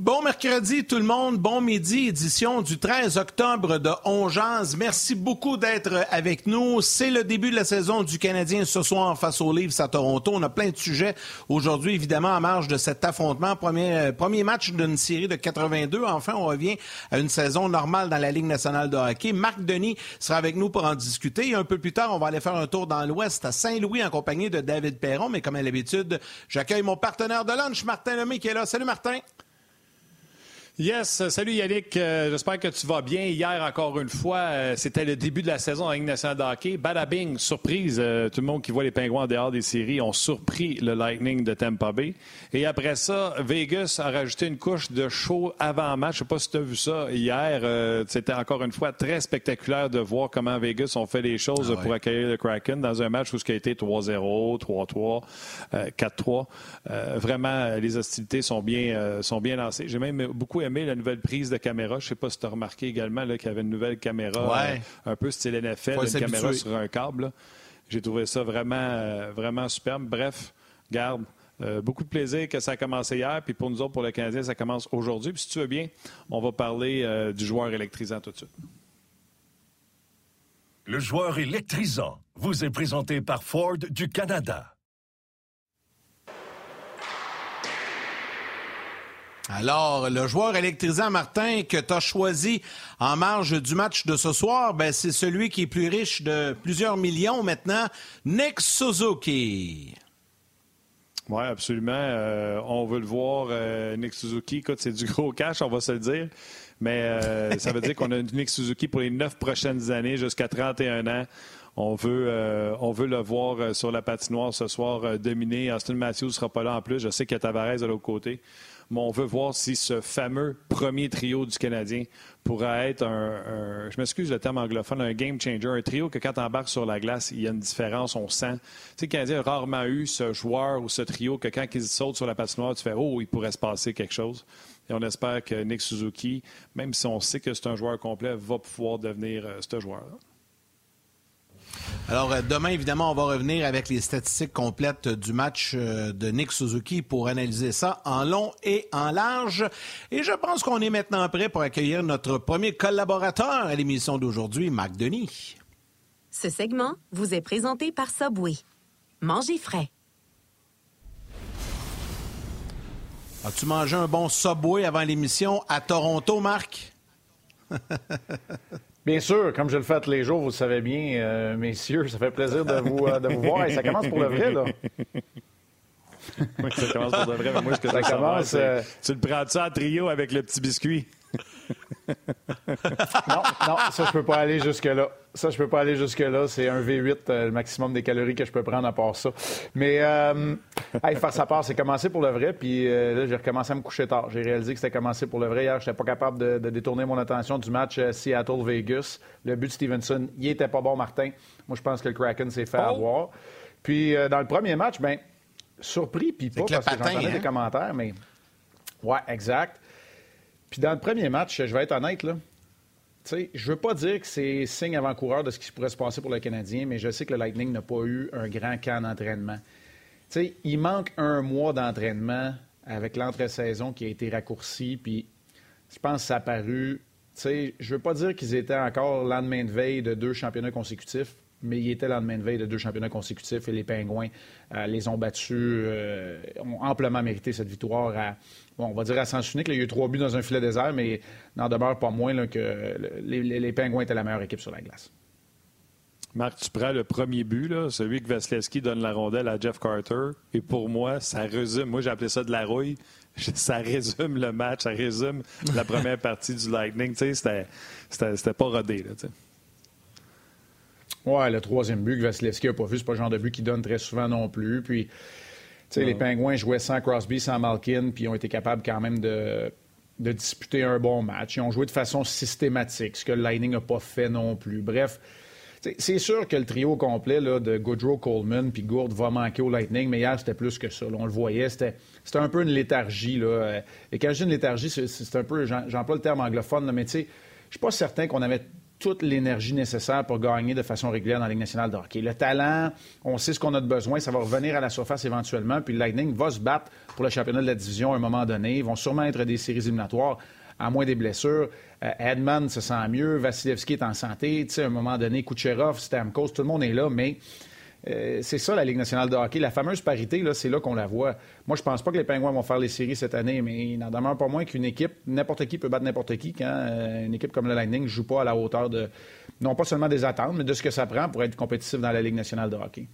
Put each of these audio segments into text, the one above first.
Bon mercredi tout le monde, bon midi, édition du 13 octobre de Ongeance. Merci beaucoup d'être avec nous. C'est le début de la saison du Canadien ce soir face aux Leafs à Toronto. On a plein de sujets aujourd'hui, évidemment, en marge de cet affrontement. Premier, euh, premier match d'une série de 82. Enfin, on revient à une saison normale dans la Ligue nationale de hockey. Marc Denis sera avec nous pour en discuter. Un peu plus tard, on va aller faire un tour dans l'Ouest à Saint-Louis en compagnie de David Perron. Mais comme à l'habitude, j'accueille mon partenaire de lunch, Martin Lemay, qui est là. Salut Martin. Yes, salut Yannick. Euh, j'espère que tu vas bien. Hier, encore une fois, euh, c'était le début de la saison en Ligue nationale de hockey. Badabing, surprise. Euh, tout le monde qui voit les Pingouins en dehors des séries ont surpris le Lightning de Tampa Bay. Et après ça, Vegas a rajouté une couche de show avant match. Je sais pas si tu as vu ça hier. c'était encore une fois très spectaculaire de voir comment Vegas ont fait les choses ah pour accueillir le Kraken dans un match où ce a été 3-0, 3-3, 4-3. vraiment, les hostilités sont bien, sont bien lancées. J'ai même beaucoup aimé la nouvelle prise de caméra. Je ne sais pas si tu as remarqué également qu'il y avait une nouvelle caméra euh, un peu style NFL, une caméra sur un câble. J'ai trouvé ça vraiment, euh, vraiment superbe. Bref, garde. Euh, beaucoup de plaisir que ça a commencé hier. Puis pour nous autres, pour le Canadien, ça commence aujourd'hui. Puis si tu veux bien, on va parler du joueur électrisant tout de suite. Le joueur électrisant vous est présenté par Ford du Canada. Alors, le joueur électrisant, Martin, que tu as choisi en marge du match de ce soir, ben, c'est celui qui est plus riche de plusieurs millions maintenant, Nick Suzuki. Oui, absolument. Euh, on veut le voir, euh, Nick Suzuki. Écoute, c'est du gros cash, on va se le dire. Mais euh, ça veut dire qu'on a Nick Suzuki pour les neuf prochaines années, jusqu'à 31 ans. On veut, on veut le voir sur la patinoire ce soir dominer. Austin Matthews ne sera pas là en plus. Je sais qu'il y a Tavares de l'autre côté mais on veut voir si ce fameux premier trio du Canadien pourra être un, je m'excuse le terme anglophone, un game changer, un trio que quand on embarque sur la glace, il y a une différence, on sent. Tu sais, le Canadien a rarement eu ce joueur ou ce trio que quand ils sautent sur la patinoire, tu fais « Oh, il pourrait se passer quelque chose ». Et on espère que Nick Suzuki, même si on sait que c'est un joueur complet, va pouvoir devenir euh, ce joueur-là. Alors, euh, demain, évidemment, on va revenir avec les statistiques complètes du match euh, de Nick Suzuki pour analyser ça en long et en large. Et je pense qu'on est maintenant prêt pour accueillir notre premier collaborateur à l'émission d'aujourd'hui, Marc Denis. Ce segment vous est présenté par Subway. Mangez frais. As-tu mangé un bon Subway avant l'émission à Toronto, Marc? Bien sûr, comme je le fais tous les jours, vous le savez bien, euh, messieurs, ça fait plaisir de vous, euh, de vous voir. Et ça commence pour le vrai, là. oui, ça commence pour le vrai, mais moi, ce que ça, commence, euh, tu le prends-tu en trio avec le petit biscuit? Non, non, ça, je peux pas aller jusque-là. Ça, je peux pas aller jusque-là. C'est un V8, euh, le maximum des calories que je peux prendre à part ça. Mais, euh, face à part, c'est commencé pour le vrai. Puis euh, là, j'ai recommencé à me coucher tard. J'ai réalisé que c'était commencé pour le vrai. Hier, j'étais pas capable de, détourner mon attention du match euh, Seattle-Vegas. Le but de Stevenson, il était pas bon, Martin. Moi, je pense que le Kraken s'est fait oh! avoir. Puis, dans le premier match, ben surpris, puis pas, parce que j'entendais hein? des commentaires, mais... Ouais, exact. Puis dans le premier match, je vais être honnête, là. sais, je veux pas dire que c'est signe avant-coureur de ce qui pourrait se passer pour le Canadien, mais je sais que le Lightning n'a pas eu un grand camp d'entraînement. Il manque un mois d'entraînement avec l'entre-saison qui a été raccourci, puis je pense que ça a paru. Je veux pas dire qu'ils étaient encore lendemain de veille de deux championnats consécutifs, mais ils étaient lendemain de veille de deux championnats consécutifs et les Pingouins euh, les ont battus, euh, ont amplement mérité cette victoire à, on va dire à sens unique. il y a eu trois buts dans un filet désert, mais n'en demeure pas moins que les, Pingouins étaient la meilleure équipe sur la glace. Marc, tu prends le premier but, là, celui que Vasilevski donne la rondelle à Jeff Carter, et pour moi, ça résume. Moi, j'ai appelé ça de la rouille. Ça résume le match, ça résume la première partie du Lightning. C'était pas rodé. Là, Ouais, le troisième but que Vasilevski n'a pas vu, c'est pas le genre de but qu'il donne très souvent non plus. Puis, tu sais, les Pingouins jouaient sans Crosby, sans Malkin, puis ils ont été capables quand même de, de disputer un bon match. Ils ont joué de façon systématique, ce que le Lightning n'a pas fait non plus. Bref, c'est sûr que le trio complet là, de Goodrow, Coleman puis Gourde va manquer au Lightning, mais hier, c'était plus que ça. on le voyait, c'était un peu une léthargie. Là. Et quand je dis une léthargie, c'est un peu, j'emploie le terme anglophone, mais tu sais, je suis pas certain qu'on avait toute l'énergie nécessaire pour gagner de façon régulière dans la Ligue nationale de hockey. Le talent, on sait ce qu'on a de besoin, ça va revenir à la surface éventuellement, puis le Lightning va se battre pour le championnat de la division à un moment donné. Ils vont sûrement être des séries éliminatoires, à moins des blessures. Euh, Edman se sent mieux, Vasilevski est en santé, tu sais, à un moment donné, Kucherov, Stamkos, tout le monde est là, mais euh, c'est ça, la Ligue nationale de hockey. La fameuse parité, c'est là qu'on la voit. Moi, je pense pas que les Pingouins vont faire les séries cette année, mais il n'en demeure pas moins qu'une équipe, n'importe qui peut battre n'importe qui quand euh, une équipe comme le Lightning ne joue pas à la hauteur de, non pas seulement des attentes, mais de ce que ça prend pour être compétitif dans la Ligue nationale de hockey.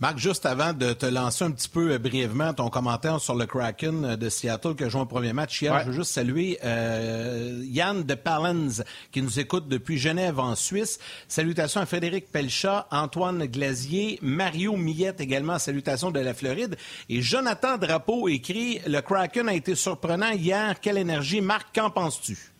Marc, juste avant de te lancer un petit peu euh, brièvement ton commentaire sur le Kraken euh, de Seattle qui a joué un premier match hier, je veux juste saluer euh, Yann de Palens qui nous écoute depuis Genève en Suisse. Salutations à Frédéric Pelchat, Antoine Glazier, Mario Millette également, salutations de la Floride. Et Jonathan Drapeau écrit Le Kraken a été surprenant hier. Quelle énergie. Marc, qu'en penses-tu?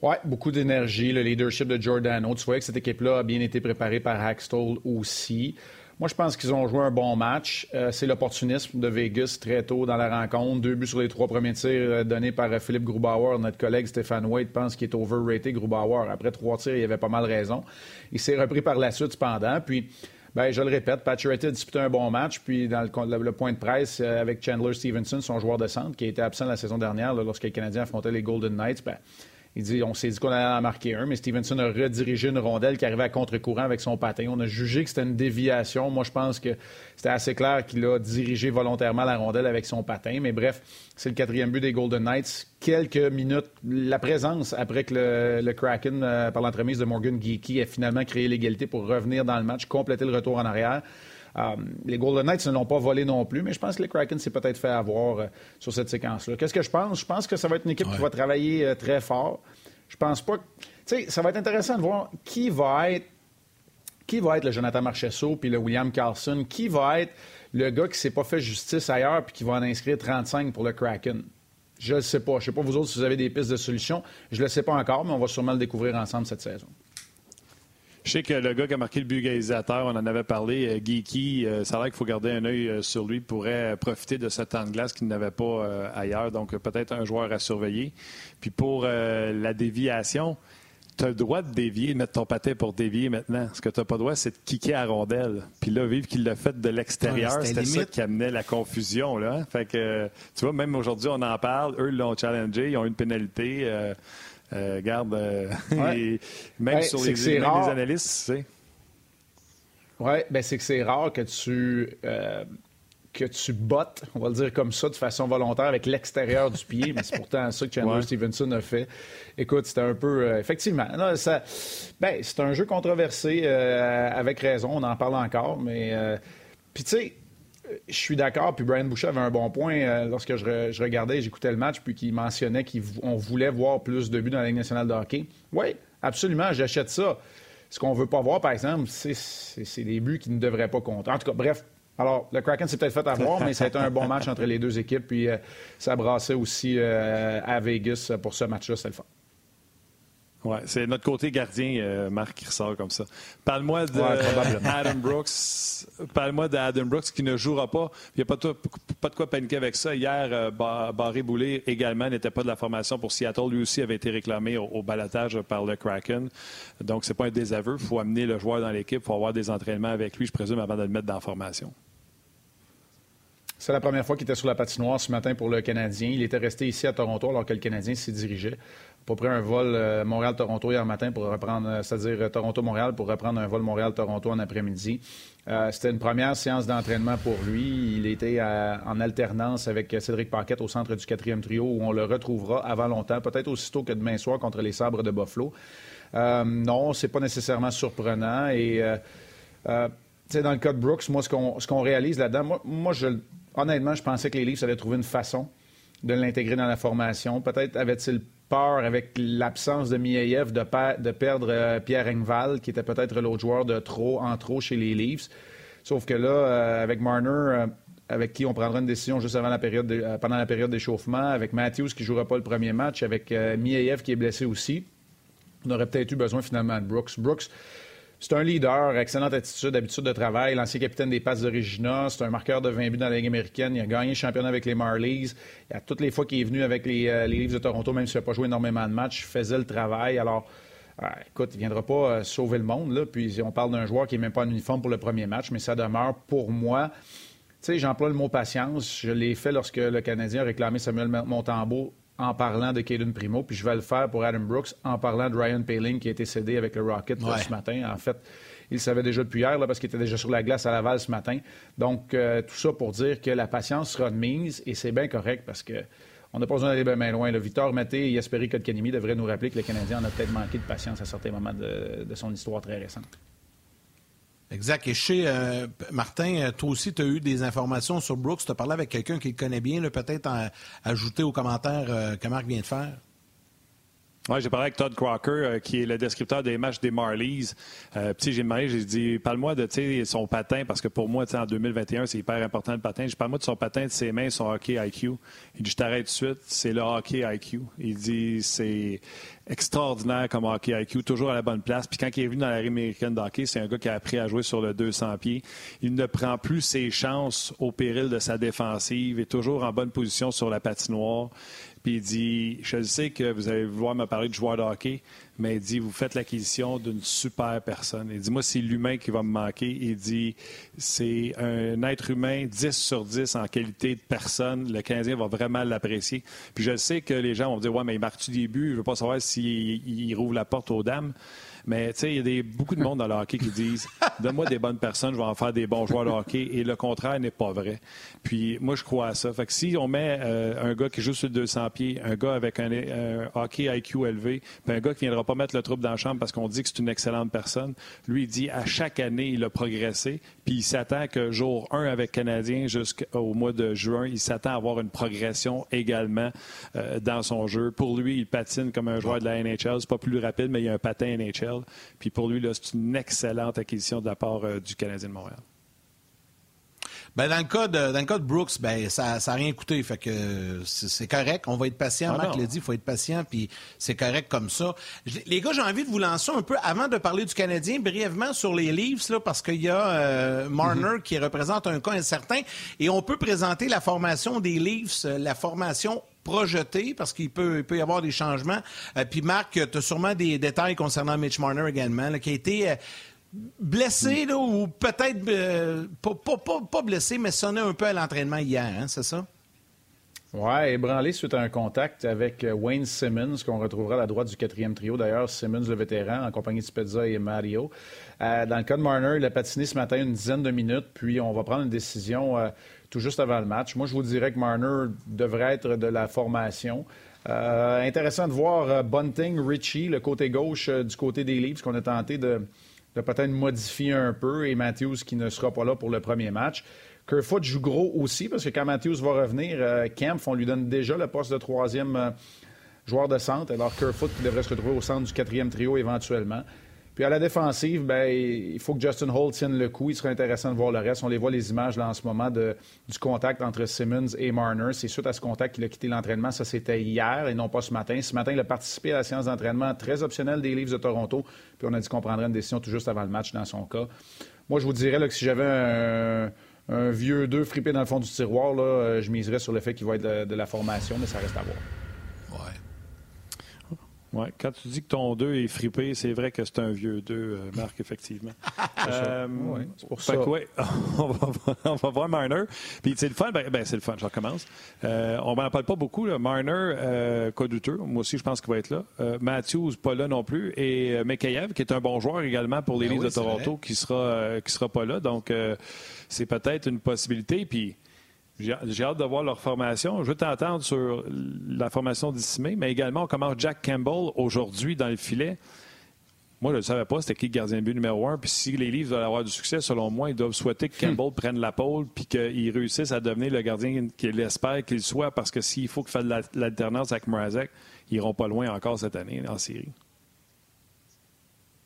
Oui, beaucoup d'énergie, le leadership de Giordano. Tu voyais que cette équipe-là a bien été préparée par Hackstall aussi. Moi, je pense qu'ils ont joué un bon match. Euh, c'est l'opportunisme de Vegas très tôt dans la rencontre. Deux buts sur les trois premiers tirs euh, donnés par euh, Philippe Grubauer. Notre collègue Stéphane Wade pense qu'il est overrated, Grubauer. Après trois tirs, il avait pas mal raison. Il s'est repris par la suite cependant. Puis, ben, je le répète, Pacioretty a disputé un bon match. Puis, dans le, point de presse avec Chandler Stevenson, son joueur de centre, qui a été absent la saison dernière lorsque les Canadiens affrontaient les Golden Knights, ben, il dit on s'est dit qu'on allait en marquer un, mais Stevenson a redirigé une rondelle qui arrivait à contre-courant avec son patin. On a jugé que c'était une déviation. Moi, je pense que c'était assez clair qu'il a dirigé volontairement la rondelle avec son patin. Mais bref, c'est le quatrième but des Golden Knights. Quelques minutes, la présence après que le, Kraken, euh, par l'entremise de Morgan Geeky, ait finalement créé l'égalité pour revenir dans le match, compléter le retour en arrière. Euh, les Golden Knights ne l'ont pas volé non plus, mais je pense que les Kraken s'est peut-être fait avoir euh, sur cette séquence-là. Qu'est-ce que je pense? Je pense que ça va être une équipe qui va travailler euh, très fort. Je pense pas. Tu sais, ça va être intéressant de voir qui va être. Qui va être le Jonathan Marchesso puis le William Carlson? Qui va être le gars qui s'est pas fait justice ailleurs puis qui va en inscrire 35 pour le Kraken? Je ne sais pas. Je ne sais pas vous autres si vous avez des pistes de solutions. Je ne le sais pas encore, mais on va sûrement le découvrir ensemble cette saison. Je sais que le gars qui a marqué le but égalisateur, on en avait parlé, euh, Geeky, euh, ça a l'air qu'il faut garder un œil euh, sur lui, pourrait profiter de ce temps de glace qu'il n'avait pas ailleurs. Donc, peut-être un joueur à surveiller. Puis pour la déviation, tu as le droit de dévier, mettre ton patin pour dévier maintenant. Ce que tu n'as pas le droit, c'est de kicker à rondelle. Puis là, vivre qu'il l'a fait de l'extérieur, c'était ça qui amenait la confusion. Là. Fait que, tu vois, même aujourd'hui, on en parle. Eux l'ont challengé, ils ont une pénalité. Euh, garde, euh, même sur les, analystes, tu sais. Oui, ben c'est que c'est rare que tu euh, que tu bottes, on va le dire comme ça, de façon volontaire avec l'extérieur du pied, mais c'est pourtant ça que Chandler Stevenson a fait. Écoute, c'était un peu... effectivement, ça, ben, c'est un jeu controversé, avec raison, on en parle encore, mais... Puis tu sais, je suis d'accord, puis Brian Boucher avait un bon point euh, lorsque je, regardais, j'écoutais le match, puis qu'il mentionnait qu'on voulait voir plus de buts dans la Ligue nationale de hockey. Oui, absolument, j'achète ça. Ce qu'on veut pas voir, par exemple, c'est des buts qui ne devraient pas compter. En tout cas, bref. Alors, le Kraken s'est peut-être fait avoir, mais ça a été un bon match entre les deux équipes, puis euh, ça brassait aussi euh, à Vegas pour ce match-là, c'est le fun. Ouais, c'est notre côté gardien, euh, Marc, qui ressort comme ça. Parle-moi d'Adam Brooks. Parle-moi d'Adam Brooks qui ne jouera pas. Il n'y a pas de, pas de quoi paniquer avec ça. Hier, euh, Barry Boulay également n'était pas de la formation pour Seattle. Lui aussi avait été réclamé au, au balatage par le Kraken. Donc, c'est pas un désaveu. Il faut amener le joueur dans l'équipe. Il faut avoir des entraînements avec lui, je présume, avant de le mettre dans la formation. C'est la première fois qu'il était sur la patinoire ce matin pour le Canadien. Il était resté ici à Toronto alors que le Canadien s'y dirigeait pas pris un vol euh, Montréal-Toronto hier matin pour reprendre, euh, c'est-à-dire euh, Toronto-Montréal pour reprendre un vol Montréal-Toronto en après-midi. C'était une première séance d'entraînement pour lui. Il était en alternance avec Cédric Paquette au centre du quatrième trio où on le retrouvera avant longtemps, peut-être aussitôt que demain soir contre les Sabres de Buffalo. Euh, non, c'est pas nécessairement surprenant. Et dans le cas de Brooks, moi, ce qu'on réalise là-dedans, moi, je, honnêtement, je pensais que les Leafs allaient trouver une façon de l'intégrer dans la formation. Peut-être avait-il peur avec l'absence de Miayev de, perdre Pierre Engval, qui était peut-être l'autre joueur de trop en trop chez les Leafs. Sauf que là, avec Marner, avec qui on prendra une décision juste avant la période euh, pendant la période d'échauffement, avec Matthews qui ne jouera pas le premier match, avec euh, Mieyev qui est blessé aussi. On aurait peut-être eu besoin finalement de Brooks. Brooks, c'est un leader, excellente attitude, habitude de travail, l'ancien capitaine des passes de Regina, c'est un marqueur de 20 buts dans la Ligue américaine, il a gagné le championnat avec les Marlies. Il a toutes les fois qu'il est venu avec les, euh, Leafs de Toronto, même s'il n'a pas joué énormément de matchs, il faisait le travail. Alors, écoute, il ne viendra pas sauver le monde, puis on parle d'un joueur qui n'est même pas en uniforme pour le premier match, mais ça demeure pour moi tu sais, j'emploie le mot patience. Je l'ai fait lorsque le Canadien a réclamé Samuel Montembeau en parlant de Caden Primo, puis je vais le faire pour Adam Brooks en parlant de Ryan Paling qui a été cédé avec le Rocket ce matin. En fait, il le savait déjà depuis hier là, parce qu'il était déjà sur la glace à Laval ce matin. Donc, euh, tout ça pour dire que la patience sera de mise et c'est bien correct parce que on n'a pas besoin d'aller bien, loin. Le Victor Maté et Yasperi Kotkaniemi devraient nous rappeler que le Canadien en a peut-être manqué de patience à certains moments de son histoire très récente. Exact. Et chez euh, Martin, euh, toi aussi, tu as eu des informations sur Brooks. Tu as parlé avec quelqu'un qui le connaît bien, peut-être ajouter aux commentaires euh, que Marc vient de faire. Oui, j'ai parlé avec Todd Crocker, qui est le descripteur des matchs des Marlies. Euh, puis j'ai demandé, j'ai dit, parle-moi de son patin, parce que pour moi, en 2021, c'est hyper important le patin. Je parle-moi de son patin, de ses mains, son hockey IQ. Il dit, je t'arrête tout de suite, c'est le hockey IQ. Il dit, c'est extraordinaire comme hockey IQ, toujours à la bonne place. Puis quand il est venu dans la américaine de hockey, c'est un gars qui a appris à jouer sur le 200 pieds. Il ne prend plus ses chances au péril de sa défensive, est toujours en bonne position sur la patinoire. Il dit, je sais que vous allez vouloir me parler de joueur de hockey, mais il dit, vous faites l'acquisition d'une super personne. Il dit, moi, c'est l'humain qui va me manquer. Il dit, c'est un être humain 10 sur 10 en qualité de personne. Le Canadien va vraiment l'apprécier. Puis je sais que les gens vont dire, ouais, mais il marque-tu des buts? Je veux pas savoir s'il rouvre la porte aux dames. Mais tu sais, il y a des, beaucoup de monde dans le hockey qui disent Donne-moi des bonnes personnes, je vais en faire des bons joueurs de hockey. Et le contraire n'est pas vrai. Puis moi, je crois à ça. Fait que si on met euh, un gars qui joue sur le 200 pieds, un gars avec un, hockey IQ élevé, puis un gars qui ne viendra pas mettre le trouble dans la chambre parce qu'on dit que c'est une excellente personne, lui, il dit à chaque année, il a progressé. Puis il s'attend que jour 1 avec Canadien jusqu'au mois de juin, il s'attend à avoir une progression également euh, dans son jeu. Pour lui, il patine comme un joueur de la NHL. C'est pas plus rapide, mais il y a un patin NHL. Puis pour lui, c'est une excellente acquisition de la part euh, du Canadien de Montréal. Ben, dans, le cas de, dans le cas de Brooks, ben, ça n'a rien coûté. Fait que c'est correct. On va être patient. Ah Marc l'a dit, il faut être patient, puis c'est correct comme ça. Les gars, j'ai envie de vous lancer un peu, avant de parler du Canadien, brièvement sur les Leafs, là, parce qu'il y a euh, Marner mm-hmm. qui représente un cas incertain. Et on peut présenter la formation des Leafs, euh, la formation projeté parce qu'il peut, peut y avoir des changements. Euh, puis Marc, tu as sûrement des détails concernant Mitch Marner également, qui a été euh, blessé ou peut-être euh, pas, blessé, mais sonné un peu à l'entraînement hier, hein, c'est ça? Oui, ébranlé suite à un contact avec Wayne Simmons, qu'on retrouvera à la droite du quatrième trio. D'ailleurs, Simmons, le vétéran, en compagnie de Spezza et Mario. dans le cas de Marner, il a patiné ce matin une dizaine de minutes, puis on va prendre une décision tout juste avant le match. Moi, je vous dirais que Marner devrait être de la formation. Euh, intéressant de voir euh, Bunting, Richie, le côté gauche euh, du côté des Leafs, qu'on a tenté de, peut-être modifier un peu, et Matthews qui ne sera pas là pour le premier match. Kerfoot joue gros aussi, parce que quand Matthews va revenir, Kempf, on lui donne déjà le poste de troisième joueur de centre, alors Kerfoot qui devrait se retrouver au centre du quatrième trio éventuellement. Puis à la défensive, ben, il faut que Justin Holt tienne le coup. Il serait intéressant de voir le reste. On les voit les images là en ce moment de, du contact entre Simmons et Marner. C'est suite à ce contact qu'il a quitté l'entraînement. Ça, c'était hier et non pas ce matin. Ce matin, il a participé à la séance d'entraînement très optionnelle des Leafs de Toronto. Puis on a dit qu'on prendrait une décision tout juste avant le match dans son cas. Moi, je vous dirais que si j'avais un, vieux 2 frippé dans le fond du tiroir, euh, je miserais sur le fait qu'il va être de la formation, mais ça reste à voir. Ouais, quand tu dis que ton 2 est fripé, c'est vrai que c'est un vieux 2, euh, Marc, effectivement. euh, c'est pour ça. on, va, voir Marner. Puis c'est le fun, ben, ben, c'est le fun, je recommence. Euh, on m'en parle pas beaucoup. Là. Marner, euh, cas douteux. Moi aussi, je pense qu'il va être là. Euh, Matthews, pas là non plus. Et Mekayev, qui est un bon joueur également pour les ben de Toronto, qui sera, qui sera pas là. Donc, c'est peut-être une possibilité. Puis j'ai hâte de voir leur formation. Je veux t'entendre sur la formation d'ici mais également, on commence Jack Campbell aujourd'hui dans le filet. Moi, je ne savais pas c'était qui le gardien de but numéro un. Puis si les Leafs veulent avoir du succès, selon moi, ils doivent souhaiter que Campbell prenne la pôle puis qu'il réussisse à devenir le gardien qu'il espère qu'il soit. Parce que s'il faut qu'il fasse de l'alternance avec Mrazek, ils n'iront pas loin encore cette année en série.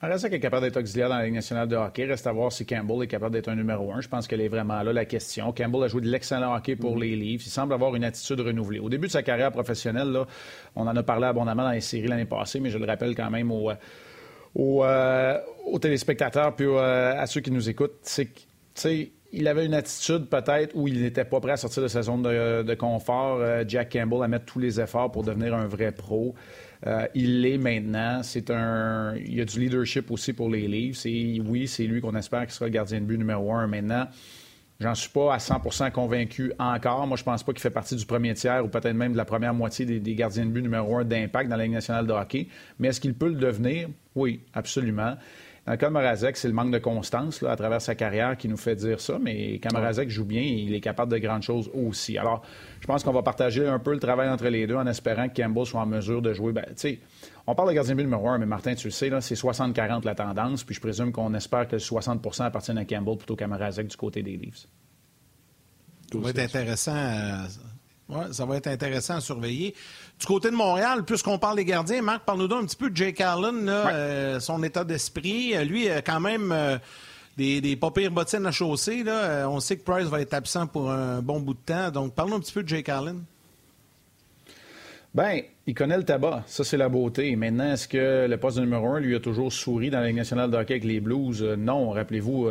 Mrazek est capable d'être auxiliaire dans la Ligue nationale de hockey. Reste à voir si Campbell est capable d'être un numéro un. Je pense qu'elle est vraiment là, la question. Campbell a joué de l'excellent hockey pour les Leafs. Il semble avoir une attitude renouvelée. Au début de sa carrière professionnelle, là, on en a parlé abondamment dans les séries l'année passée, mais je le rappelle quand même aux, euh, aux, téléspectateurs puis euh, à ceux qui nous écoutent, c'est il avait une attitude peut-être où il n'était pas prêt à sortir de sa zone de, confort, euh, Jack Campbell, à mettre tous les efforts pour devenir un vrai pro. Il l'est maintenant. C'est un, il y a du leadership aussi pour les Leafs. Et oui, c'est lui qu'on espère qui sera le gardien de but numéro un maintenant. J'en suis pas à 100% convaincu encore. Moi, je pense pas qu'il fait partie du premier tiers ou peut-être même de la première moitié des, gardiens de but numéro un d'impact dans la Ligue nationale de hockey. Mais est-ce qu'il peut le devenir? Oui, absolument. Dans le cas de Morazek, c'est le manque de constance là, à travers sa carrière qui nous fait dire ça, mais quand Morazek joue bien, il est capable de grandes choses aussi. Alors, je pense qu'on va partager un peu le travail entre les deux en espérant que Campbell soit en mesure de jouer. Ben, on parle de gardien de but numéro un, mais Martin, tu le sais, c'est 60-40 la tendance, puis je présume qu'on espère que 60% appartiennent à Campbell plutôt qu'à Morazek du côté des Leafs. Ça va être intéressant. Ça va être intéressant à surveiller. Du côté de Montréal, puisqu'on parle des gardiens, Marc, parle-nous donc un petit peu de Jake Allen, euh, son état d'esprit. Euh, lui, quand même euh, des, des pas pires bottines à chausser. Là. on sait que Price va être absent pour un bon bout de temps. Donc, parle-nous un petit peu de Jake Allen. Bien, il connaît le tabac. Ça, c'est la beauté. Maintenant, est-ce que le poste numéro un lui a toujours souri dans la Ligue nationale de hockey avec les Blues? non. Rappelez-vous,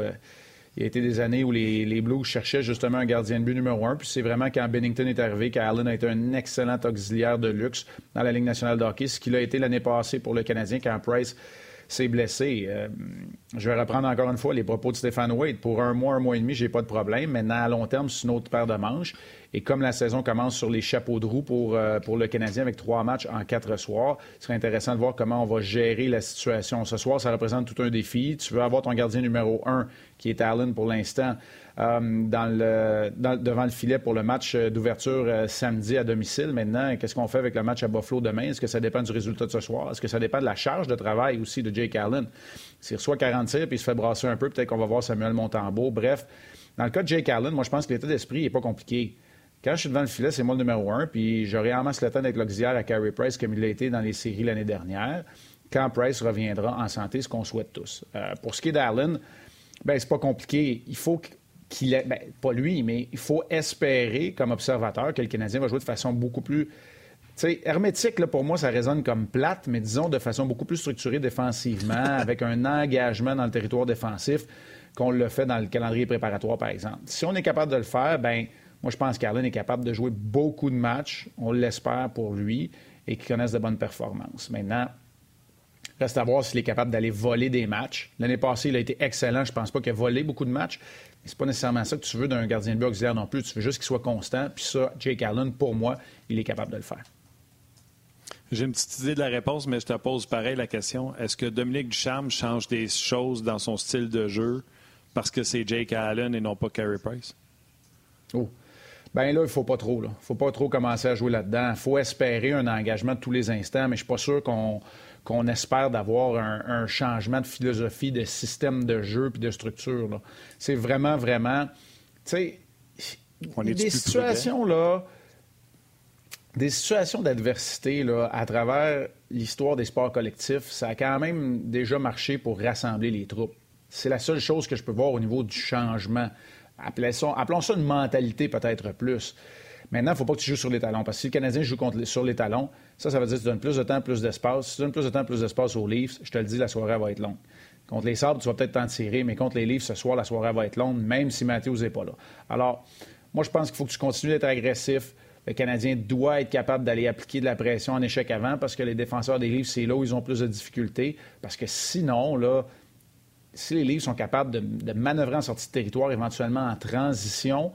il y a été des années où les, Blues cherchaient justement un gardien de but numéro un. Puis c'est vraiment quand Bennington est arrivé qu'Allen a été un excellent auxiliaire de luxe dans la Ligue nationale de ce qu'il a été l'année passée pour le Canadien quand Price s'est blessé. Euh, je vais reprendre encore une fois les propos de Stéphane Wade. Pour un mois, un mois et demi, j'ai pas de problème. Maintenant, à long terme, c'est une autre paire de manches. Et comme la saison commence sur les chapeaux de roue pour, euh, pour le Canadien avec trois matchs en quatre soirs, ce serait intéressant de voir comment on va gérer la situation. Ce soir, ça représente tout un défi. Tu veux avoir ton gardien numéro un, qui est Allen pour l'instant, le, devant le filet pour le match d'ouverture euh, samedi à domicile. Maintenant, qu'est-ce qu'on fait avec le match à Buffalo demain? Est-ce que ça dépend du résultat de ce soir? Est-ce que ça dépend de la charge de travail aussi de Jake Allen? S'il reçoit 40 tirs puis il se fait brasser un peu, peut-être qu'on va voir Samuel Montembeau. Bref, dans le cas de Jake Allen, moi, je pense que l'état d'esprit n'est pas compliqué. Quand je suis devant le filet, c'est moi le numéro un, puis j'aurai en masse le temps d'être l'auxiliaire à Carey Price comme il l'a été dans les séries l'année dernière. Quand Price reviendra en santé, ce qu'on souhaite tous. Euh, pour ce qui est d'Allen, ben c'est pas compliqué. Il faut qu'il ben, pas lui, mais il faut espérer comme observateur que le Canadien va jouer de façon beaucoup plus sais, hermétique, là, pour moi, ça résonne comme plate, mais disons de façon beaucoup plus structurée défensivement, avec un engagement dans le territoire défensif qu'on le fait dans le calendrier préparatoire, par exemple. Si on est capable de le faire, ben moi, je pense qu'Arlen est capable de jouer beaucoup de matchs. On l'espère pour lui et qu'il connaisse de bonnes performances. Maintenant, reste à voir s'il est capable d'aller voler des matchs. L'année passée, il a été excellent. Je ne pense pas qu'il a volé beaucoup de matchs. Mais ce n'est pas nécessairement ça que tu veux d'un gardien de but auxiliaire non plus. Tu veux juste qu'il soit constant. Puis ça, Jake Allen, pour moi, il est capable de le faire. J'ai une petite idée de la réponse, mais je te pose pareil la question. Est-ce que Dominique Ducharme change des choses dans son style de jeu parce que c'est Jake Allen et non pas Carey Price? Oh, ben là, il faut pas trop. Il faut pas trop commencer à jouer là-dedans. Il faut espérer un engagement de tous les instants, mais je suis pas sûr qu'on espère d'avoir un, changement de philosophie, de système de jeu puis de structure. C'est vraiment, vraiment... Tu sais, des situations, là... Des situations d'adversité, à travers l'histoire des sports collectifs, ça a quand même déjà marché pour rassembler les troupes. C'est la seule chose que je peux voir au niveau du changement. Appelons ça, une mentalité peut-être plus. Maintenant, il ne faut pas que tu joues sur les talons. Parce que si le Canadien joue sur les talons, ça, ça veut dire que tu donnes plus de temps, plus d'espace. Si tu donnes plus de temps, plus d'espace aux Leafs, je te le dis, la soirée va être longue. Contre les Sabres, tu vas peut-être t'en tirer, mais contre les Leafs, ce soir, la soirée va être longue, même si Matthews n'est pas là. Alors, moi, je pense qu'il faut que tu continues d'être agressif. Le Canadien doit être capable d'aller appliquer de la pression en échec avant parce que les défenseurs des Leafs, c'est là où ils ont plus de difficultés. Parce que sinon, là, si les livres sont capables de, manœuvrer en sortie de territoire, éventuellement en transition,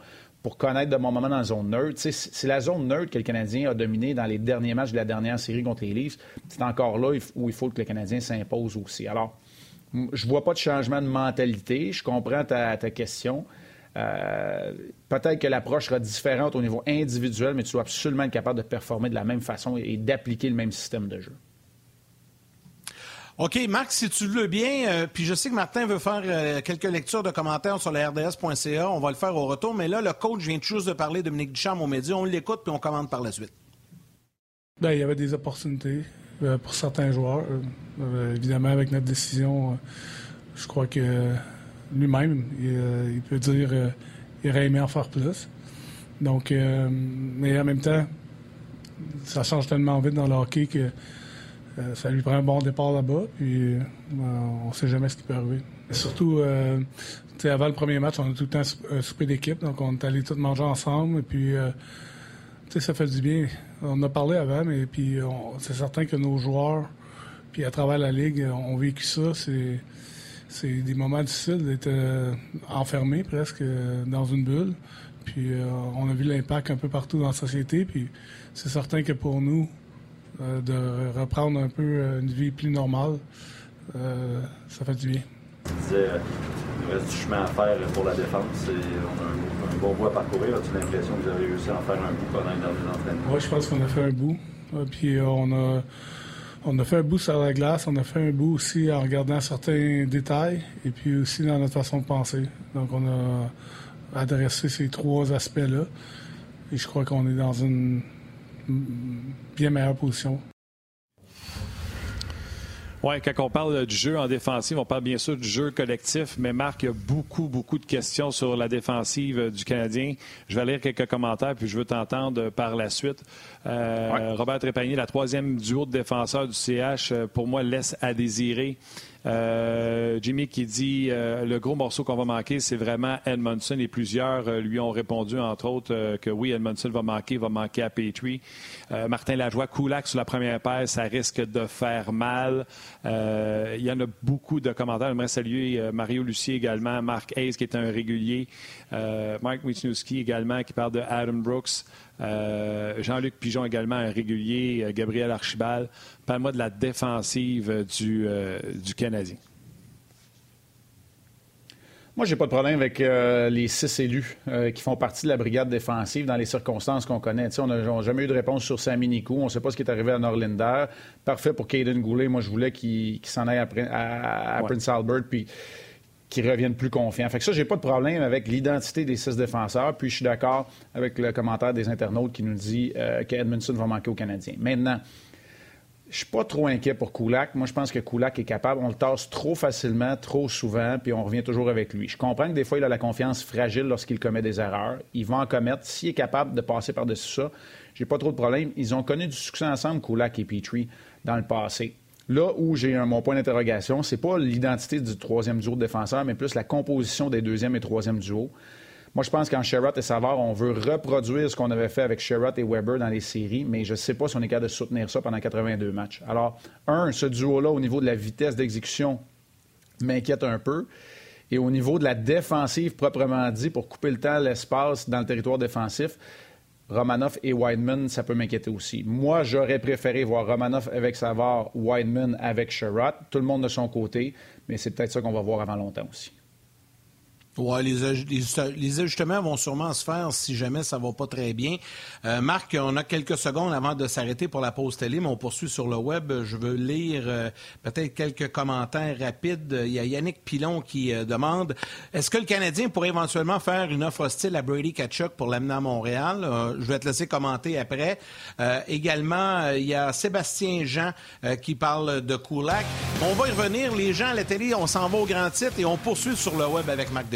pour connaître de bons moments dans la zone neutre. C'est la zone neutre que le Canadien a dominé dans les derniers matchs de la dernière série contre les Leafs. C'est encore là où il faut que le Canadien s'impose aussi. Alors, je vois pas de changement de mentalité. Je comprends ta, question. Euh, peut-être que l'approche sera différente au niveau individuel, mais tu dois absolument être capable de performer de la même façon et d'appliquer le même système de jeu. OK, Marc, si tu le veux bien, euh, puis je sais que Martin veut faire euh, quelques lectures de commentaires sur le RDS.ca, on va le faire au retour, mais là, le coach vient juste de parler, Dominique Ducharme aux médias, on l'écoute puis on commente par la suite. Bien, il y avait des opportunités euh, pour certains joueurs. évidemment, avec notre décision, je crois que lui-même, il, peut dire qu'il aurait aimé en faire plus. Donc, mais en même temps, ça change tellement vite dans le hockey que euh, ça lui prend un bon départ là-bas, puis euh, on ne sait jamais ce qui peut arriver. surtout, euh, avant le premier match, on a tout le temps un souper d'équipe, donc on est allé tous manger ensemble, et puis ça fait du bien. On a parlé avant, mais puis c'est certain que nos joueurs, puis à travers la Ligue, ont vécu ça. C'est, c'est des moments difficiles d'être enfermé presque dans une bulle. Puis on a vu l'impact un peu partout dans la société, puis c'est certain que pour nous, euh, de reprendre un peu euh, une vie plus normale. Euh, ça fait du bien. Tu disais, il reste du chemin à faire pour la défense. on a un, bon bout à parcourir. As-tu l'impression que vous avez réussi à en faire un bout pendant les derniers entraînements? Oui, je pense qu'on a fait un bout. Puis on a, on a fait un bout sur la glace. On a fait un bout aussi en regardant certains détails et puis aussi dans notre façon de penser. Donc on a adressé ces trois aspects-là. Et je crois qu'on est dans une bien meilleure position. Oui, quand on parle du jeu en défensive, on parle bien sûr du jeu collectif, mais Marc, il y a beaucoup, beaucoup de questions sur la défensive du Canadien. Je vais lire quelques commentaires, puis je veux t'entendre par la suite. Euh, Robert Trépanier, la troisième duo de défenseurs du CH, euh, pour moi, laisse à désirer. Euh, Jimmy qui dit euh, le gros morceau qu'on va manquer, c'est vraiment Edmondson et plusieurs euh, lui ont répondu, entre autres, que oui, Edmondson va manquer, va manquer à Petrie. Martin Lajoie, Kulak sur la première paire, ça risque de faire mal. il y en a beaucoup de commentaires. J'aimerais saluer Mario Lucier également, Marc Hayes qui est un régulier, Mike Wisniewski également qui parle de Adam Brooks. Jean-Luc Pigeon également, un régulier, Gabriel Archibald. Parle-moi de la défensive du, euh, du Canadien. Moi, j'ai pas de problème avec euh, les six élus euh, qui font partie de la brigade défensive dans les circonstances qu'on connaît. on n'a jamais eu de réponse sur Sami Nico. On ne sait pas ce qui est arrivé à Norlinder. Parfait pour Caden Goulet. Moi, je voulais qu'il s'en aille à, Prince Albert puis qu'il revienne plus confiant. Fait que ça, j'ai pas de problème avec l'identité des six défenseurs. Puis je suis d'accord avec le commentaire des internautes qui nous dit qu'Edmondson va manquer aux Canadiens. Maintenant, je suis pas trop inquiet pour Kulak. Moi, je pense que Kulak est capable. On le tasse trop facilement, trop souvent, puis on revient toujours avec lui. Je comprends que des fois, il a la confiance fragile lorsqu'il commet des erreurs. Il va en commettre. S'il est capable de passer par-dessus ça, j'ai pas trop de problème. Ils ont connu du succès ensemble, Kulak et Petrie, dans le passé. Là où j'ai mon point d'interrogation, c'est pas l'identité du troisième duo de défenseur, mais plus la composition des deuxième et troisième duos. Moi, je pense qu'en Sherrod et Savard, on veut reproduire ce qu'on avait fait avec Sherrod et Weber dans les séries, mais je ne sais pas si on est capable de soutenir ça pendant 82 matchs. Alors, un, ce duo-là, au niveau de la vitesse d'exécution, m'inquiète un peu. Et au niveau de la défensive proprement dit, pour couper le temps, l'espace dans le territoire défensif, Romanov et Wideman, ça peut m'inquiéter aussi. Moi, j'aurais préféré voir Romanov avec Savard, Wideman avec Sherrod, tout le monde de son côté, mais c'est peut-être ça qu'on va voir avant longtemps aussi. Oui, les, ajustements vont sûrement se faire si jamais ça va pas très bien. Euh, Marc, on a quelques secondes avant de s'arrêter pour la pause télé, mais on poursuit sur le web. Je veux lire euh, peut-être quelques commentaires rapides. Il y a Yannick Pilon qui euh, demande est-ce que le Canadien pourrait éventuellement faire une offre hostile à Brady Kachuk pour l'amener à Montréal? Je vais te laisser commenter après. également, il y a Sébastien Jean qui parle de Kulak. On va y revenir. Les gens à la télé, on s'en va au grand titre et on poursuit sur le web avec Marc.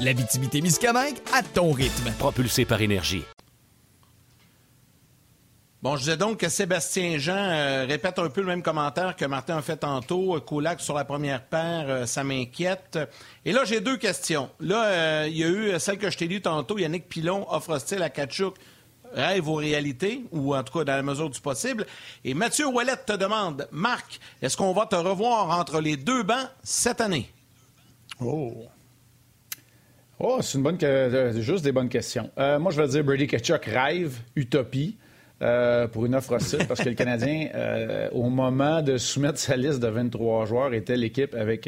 L'Abitibi-Témiscamingue à ton rythme. Propulsé par énergie. Bon, je disais donc que Sébastien Jean euh, répète un peu le même commentaire que Martin a fait tantôt. Koulak sur la première paire, euh, ça m'inquiète. Et là, j'ai deux questions. Là, euh, il y a eu celle que je t'ai lue tantôt. Yannick Pilon offre-t-il à Kachuk rêve aux réalités, ou en tout cas dans la mesure du possible. Et Mathieu Ouellet te demande, Marc, est-ce qu'on va te revoir entre les deux bancs cette année? Oh. Oh, c'est une bonne que... juste des bonnes questions. Euh, moi, je vais dire Brady Ketchuk rêve, utopie. Euh, pour une offre hostile parce que le Canadien, euh, au moment de soumettre sa liste de 23 joueurs, était l'équipe avec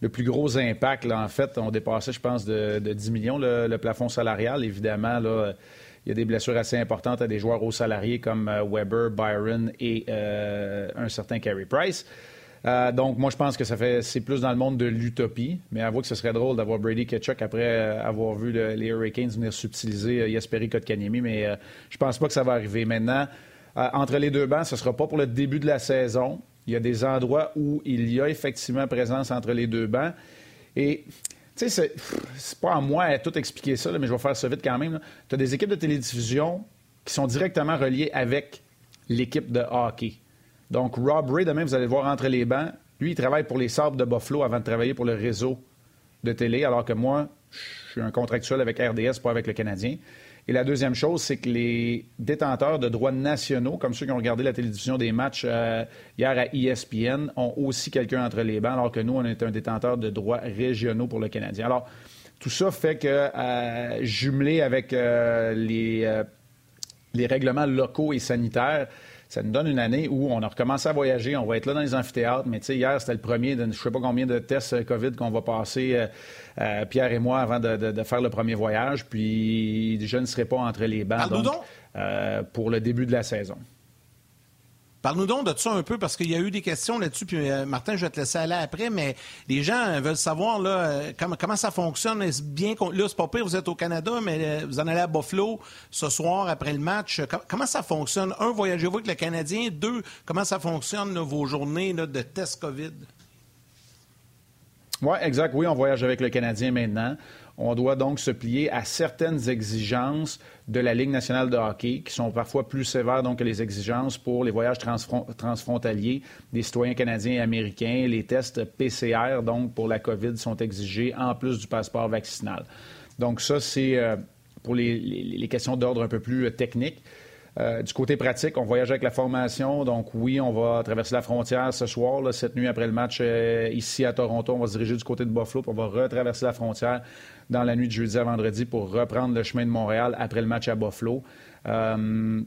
le plus gros impact. Là, en fait, on dépassait, je pense, de, 10 millions le, plafond salarial. Évidemment, là, il y a des blessures assez importantes à des joueurs hauts salariés comme Weber, Byron et un certain Carey Price. Euh, donc, moi, je pense que ça fait c'est plus dans le monde de l'utopie. Mais avoue que ce serait drôle d'avoir Brady Ketchuk après euh, avoir vu les Hurricanes venir subtiliser euh, Yasperi Kotkaniemi. Mais je pense pas que ça va arriver. Maintenant, entre les deux bancs, ce sera pas pour le début de la saison. Il y a des endroits où il y a effectivement présence entre les deux bancs. Et tu sais, c'est pas à moi à tout expliquer ça, mais je vais faire ça vite quand même. Tu as des équipes de télédiffusion qui sont directement reliées avec l'équipe de hockey. Donc, Rob Ray, demain, vous allez le voir entre les bancs. Lui, il travaille pour les Sabres de Buffalo avant de travailler pour le réseau de télé, alors que moi, je suis un contractuel avec RDS, pas avec le Canadien. Et la deuxième chose, c'est que les détenteurs de droits nationaux, comme ceux qui ont regardé la télévision des matchs euh, hier à ESPN, ont aussi quelqu'un entre les bancs, alors que nous, on est un détenteur de droits régionaux pour le Canadien. Alors, tout ça fait que, euh, jumelé avec euh, les règlements locaux et sanitaires, ça nous donne une année où on a recommencé à voyager, on va être là dans les amphithéâtres, mais tu sais, hier, c'était le premier de je ne sais pas combien de tests euh, COVID qu'on va passer, euh, euh, Pierre et moi, avant de, faire le premier voyage, puis je ne serai pas entre les bancs pour le début de la saison. Parle-nous donc de ça un peu, parce qu'il y a eu des questions là-dessus, puis euh, Martin, je vais te laisser aller après, mais les gens veulent savoir euh, comment, ça fonctionne. Est-ce bien là, c'est pas pire, vous êtes au Canada, mais euh, vous en allez à Buffalo ce soir après le match. comment ça fonctionne? Un, voyagez-vous avec le Canadien? Deux, comment ça fonctionne vos journées de test COVID? Oui, exact. Oui, on voyage avec le Canadien maintenant. On doit donc se plier à certaines exigences de la Ligue nationale de hockey, qui sont parfois plus sévères donc, que les exigences pour les voyages transfrontaliers des citoyens canadiens et américains. Les tests PCR, donc, pour la COVID, sont exigés en plus du passeport vaccinal. Donc, ça, c'est euh, pour les, questions d'ordre un peu plus euh, techniques. Euh, du côté pratique, on voyage avec la formation. Donc, oui, on va traverser la frontière ce soir, cette nuit après le match ici à Toronto. On va se diriger du côté de Buffalo, puis on va retraverser la frontière dans la nuit de jeudi à vendredi pour reprendre le chemin de Montréal après le match à Buffalo. Euh,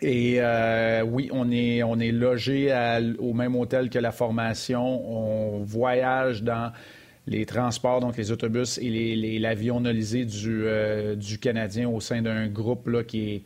et euh, oui, on est, on est logé au même hôtel que la formation. On voyage dans les transports, donc les autobus et l'avion nolisé du, euh, du Canadien au sein d'un groupe là, qui est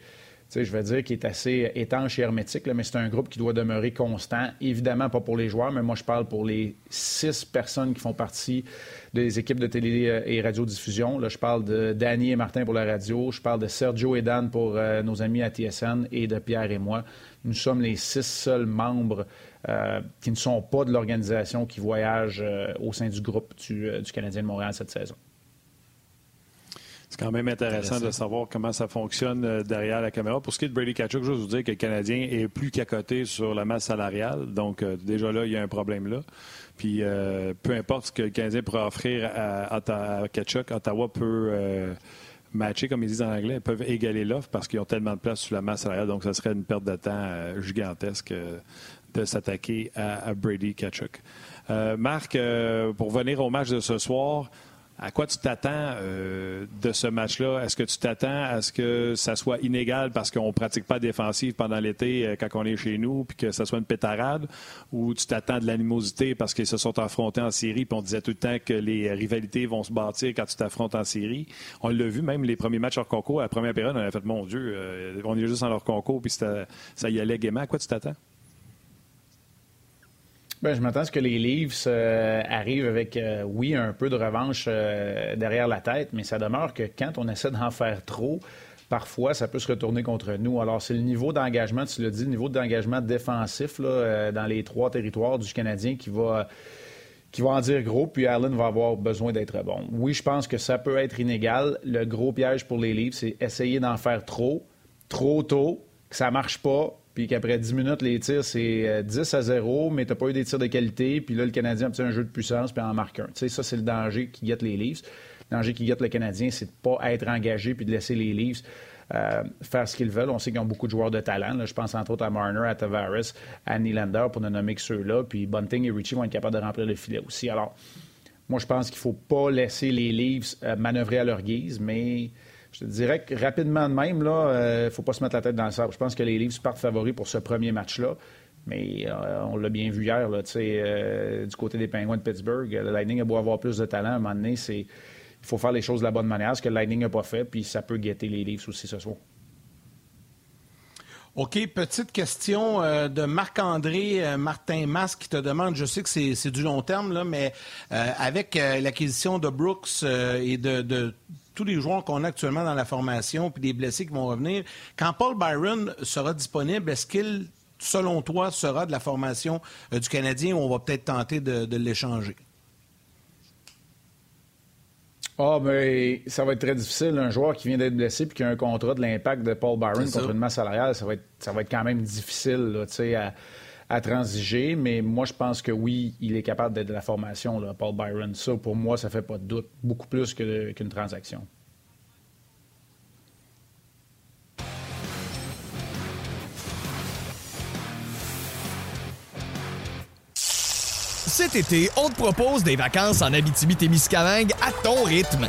je vais dire, qui est assez étanche et hermétique, mais c'est un groupe qui doit demeurer constant. Évidemment, pas pour les joueurs, mais moi, je parle pour les six personnes qui font partie des équipes de télé euh, et radiodiffusion. Là, je parle de Danny et Martin pour la radio, je parle de Sergio et Dan pour euh, nos amis à TSN et de Pierre et moi. Nous sommes les six seuls membres euh, qui ne sont pas de l'organisation qui voyagent au sein du groupe du Canadien de Montréal cette saison. C'est quand même intéressant, de savoir comment ça fonctionne euh, derrière la caméra. Pour ce qui est de Brady Kachuk, je veux vous dire que le Canadien est plus qu'à côté sur la masse salariale. Donc, euh, déjà là, il y a un problème là. Puis, euh, peu importe ce que le Canadien pourrait offrir à, à, Kachuk, Ottawa peut matcher, comme ils disent en anglais. Ils peuvent égaler l'offre parce qu'ils ont tellement de place sur la masse salariale. Donc, ça serait une perte de temps gigantesque de s'attaquer à, Brady Kachuk. Marc, pour venir au match de ce soir, à quoi tu t'attends euh, de ce match-là? Est-ce que tu t'attends à ce que ça soit inégal parce qu'on ne pratique pas défensive pendant l'été euh, quand on est chez nous, puis que ça soit une pétarade? Ou tu t'attends de l'animosité parce qu'ils se sont affrontés en série, puis on disait tout le temps que les rivalités vont se bâtir quand tu t'affrontes en série? On l'a vu, même les premiers matchs hors concours, à la première période, on a fait, mon Dieu, euh, on est juste en leur concours, puis ça y allait gaiement. À quoi tu t'attends? Ben, je m'attends à ce que les Leafs euh, arrivent avec, euh, oui, un peu de revanche euh, derrière la tête, mais ça demeure que quand on essaie d'en faire trop, parfois, ça peut se retourner contre nous. Alors, c'est le niveau d'engagement, tu l'as dit, le niveau d'engagement défensif là, dans les trois territoires du Canadien qui va qui va en dire gros, puis Allen va avoir besoin d'être bon. Oui, je pense que ça peut être inégal. Le gros piège pour les Leafs, c'est essayer d'en faire trop, trop tôt, que ça marche pas, puis qu'après 10 minutes, les tirs, c'est 10 euh, à 0, mais tu n'as pas eu des tirs de qualité, puis là, le Canadien a un jeu de puissance, puis en marque un. Tu sais, ça, c'est le danger qui guette les Leafs. Le danger qui guette le Canadien, c'est de pas être engagé puis de laisser les Leafs euh, faire ce qu'ils veulent. On sait qu'ils ont beaucoup de joueurs de talent. Je pense entre autres à Marner, à Tavares, à Nylander, pour ne nommer que ceux-là. Puis Bunting et Richie vont être capables de remplir le filet aussi. Alors, Moi, je pense qu'il ne faut pas laisser les Leafs euh, manœuvrer à leur guise, mais je te dirais que rapidement de même, il ne faut pas se mettre la tête dans le sable. Je pense que les Leafs partent favoris pour ce premier match-là. Mais on l'a bien vu hier, là, du côté des Penguins de Pittsburgh. Le Lightning a beau avoir plus de talent, à un moment donné, c'est, il faut faire les choses de la bonne manière, ce que le Lightning n'a pas fait, puis ça peut guetter les Leafs aussi ce soir. OK, petite question euh, de Marc-André euh, Martin Mas qui te demande, je sais que c'est du long terme, là, mais euh, avec l'acquisition de Brooks et de, tous les joueurs qu'on a actuellement dans la formation, puis des blessés qui vont revenir, quand Paul Byron sera disponible, est-ce qu'il, selon toi, sera de la formation du Canadien ou on va peut-être tenter de l'échanger? Ah, mais ça va être très difficile. Un joueur qui vient d'être blessé puis qui a un contrat de l'impact de Paul Byron contre une masse salariale, ça va être, ça va être quand même difficile à, à transiger. Mais moi, je pense que oui, il est capable d'être de la formation, Paul Byron. Ça, pour moi, ça fait pas de doute. Beaucoup plus qu'une transaction. Cet été, on te propose des vacances en Abitibi-Témiscamingue à ton rythme.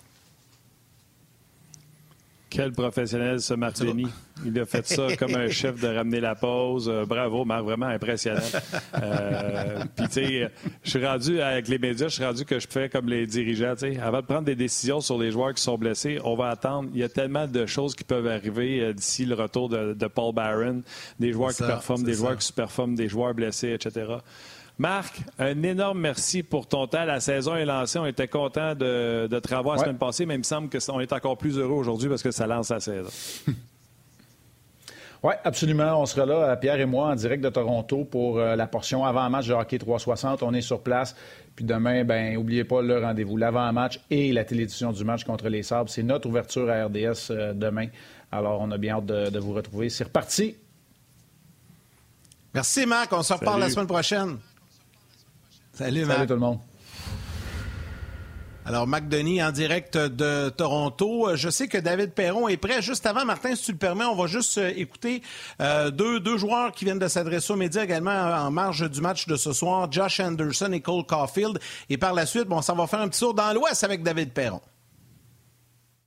Quel professionnel, ce Martini. Il a fait ça comme un chef de ramener la pause. Euh, bravo, Marc, vraiment impressionnant. Euh, puis, tu sais, je suis rendu avec les médias, je suis rendu que je fais comme les dirigeants. Tu sais, avant de prendre des décisions sur les joueurs qui sont blessés, on va attendre. Il y a tellement de choses qui peuvent arriver euh, d'ici le retour de, Paul Barron, des joueurs qui performent, des joueurs qui se performent, des joueurs blessés, etc. Marc, un énorme merci pour ton temps. La saison est lancée. On était content de, de te revoir la semaine passée, mais il me semble qu'on est encore plus heureux aujourd'hui parce que ça lance la saison. Oui, absolument. On sera là, euh, Pierre et moi, en direct de Toronto pour euh, la portion avant-match de hockey 360. On est sur place. Puis demain, ben, n'oubliez pas le rendez-vous, l'avant-match et la télévision du match contre les Sabres. C'est notre ouverture à RDS euh, demain. Alors, on a bien hâte de, vous retrouver. C'est reparti. Merci, Marc. On se reparle la semaine prochaine. Salut, Salut tout le monde. Alors, Denis en direct de Toronto. Je sais que David Perron est prêt. Juste avant, Martin, si tu le permets, on va juste euh, écouter euh, deux, deux joueurs qui viennent de s'adresser aux médias également en marge du match de ce soir, Josh Anderson et Cole Caulfield. Et par la suite, bon, ça va faire un petit tour dans l'Ouest avec David Perron.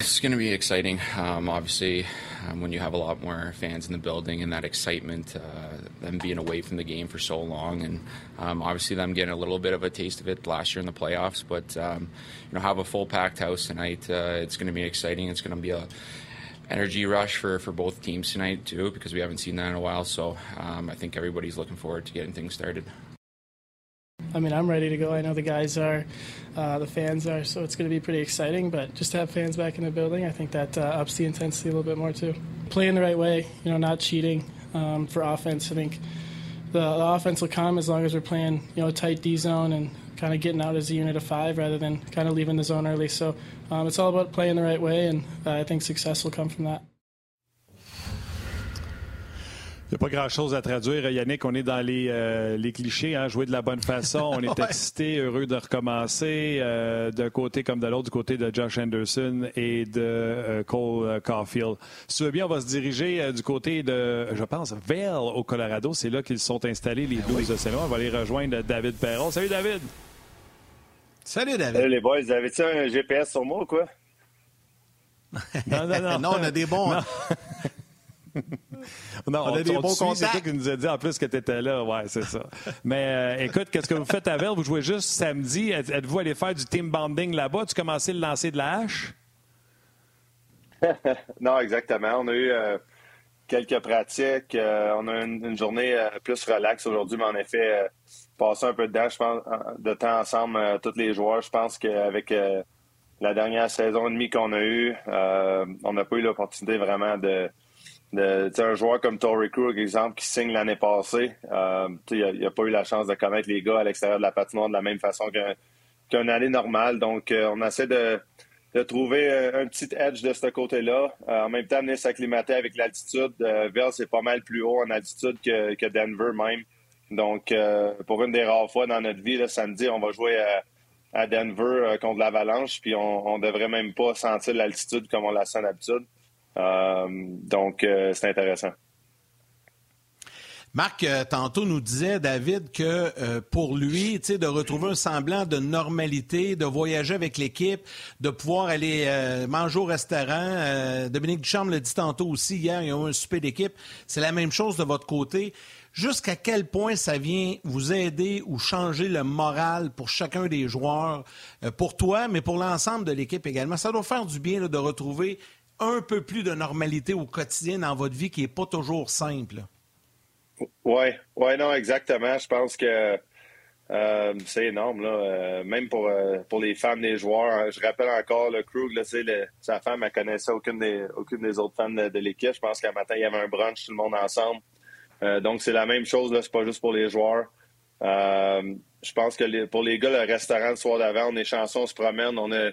It's going to be exciting. Um, obviously, um, when you have a lot more fans in the building and that excitement, uh, them being away from the game for so long, and um, obviously them getting a little bit of a taste of it last year in the playoffs. But um, you know, have a full packed house tonight. Uh, it's going to be exciting. It's going to be a energy rush for, for both teams tonight too, because we haven't seen that in a while. So um, I think everybody's looking forward to getting things started. I mean, I'm ready to go. I know the guys are, uh, the fans are, so it's going to be pretty exciting. But just to have fans back in the building, I think that uh, ups the intensity a little bit more too. Playing the right way, you know, not cheating um, for offense. I think the, the, offense will come as long as we're playing, you know, a tight D zone and kind of getting out as a unit of five rather than kind of leaving the zone early. So um, it's all about playing the right way, and uh, I think success will come from that. Il n'y a pas grand-chose à traduire. Yannick, on est dans les, euh, les clichés, hein? jouer de la bonne façon. On est excité, heureux de recommencer. Euh, d'un côté comme de l'autre, du côté de Josh Anderson et de euh, Cole Caulfield. Si tu veux bien, on va se diriger du côté de, je pense, Vail au Colorado. C'est là qu'ils sont installés, les 12 de Saint-Laurent. On va aller rejoindre David Perron. Salut, David! Salut, David! Salut, les boys. Vous avez-tu un GPS sur moi ou quoi? non, non, non. non, on a des bons. non, on, a des bons contacts. C'est toi qui nous a dit en plus que tu étais là. Ouais, c'est ça. Mais euh, écoute, qu'est-ce que vous faites à Vel? Vous jouez juste samedi. Êtes-vous allé faire du team bonding là-bas? Tu commencé le lancer de la hache? non, exactement. On a eu euh, quelques pratiques. Euh, on a une, une journée plus relax aujourd'hui, mais en effet, passer un peu de, dash, de temps ensemble, tous les joueurs. Je pense qu'avec la dernière saison et demie qu'on a eue, on n'a pas eu l'opportunité vraiment de un joueur comme Tory Krug, exemple, qui signe l'année passée, euh, il n'a pas eu la chance de connaître les gars à l'extérieur de la patinoire de la même façon qu'une année normale. Donc, euh, on essaie de, trouver un petit edge de ce côté-là. en même temps, venir s'acclimater avec l'altitude. Vers, c'est pas mal plus haut en altitude que, Denver même. Donc, pour une des rares fois dans notre vie, là, samedi, on va jouer à, Denver contre l'Avalanche, puis on, ne devrait même pas sentir l'altitude comme on la sent d'habitude. Donc, c'est intéressant. Marc, euh, tantôt nous disait, David, que euh, pour lui, de retrouver un semblant de normalité, de voyager avec l'équipe, de pouvoir aller euh, manger au restaurant. Dominique Duchamp l'a dit tantôt aussi hier, il y a eu un souper d'équipe. C'est la même chose de votre côté. Jusqu'à quel point ça vient vous aider ou changer le moral pour chacun des joueurs, pour toi, mais pour l'ensemble de l'équipe également? Ça doit faire du bien de retrouver un peu plus de normalité au quotidien dans votre vie qui n'est pas toujours simple. Oui, ouais, non, exactement. Je pense que euh, c'est énorme, là. Euh, même pour, euh, pour les femmes des joueurs. Hein. Je rappelle encore le Krug, là, sa femme, elle connaissait aucune des, aucune des autres femmes de, l'équipe. Je pense qu'un matin, il y avait un brunch, tout le monde ensemble. donc, c'est la même chose, là. C'est pas juste pour les joueurs. je pense que pour les gars, le restaurant le soir d'avant, on est chansons, on se promène, on a,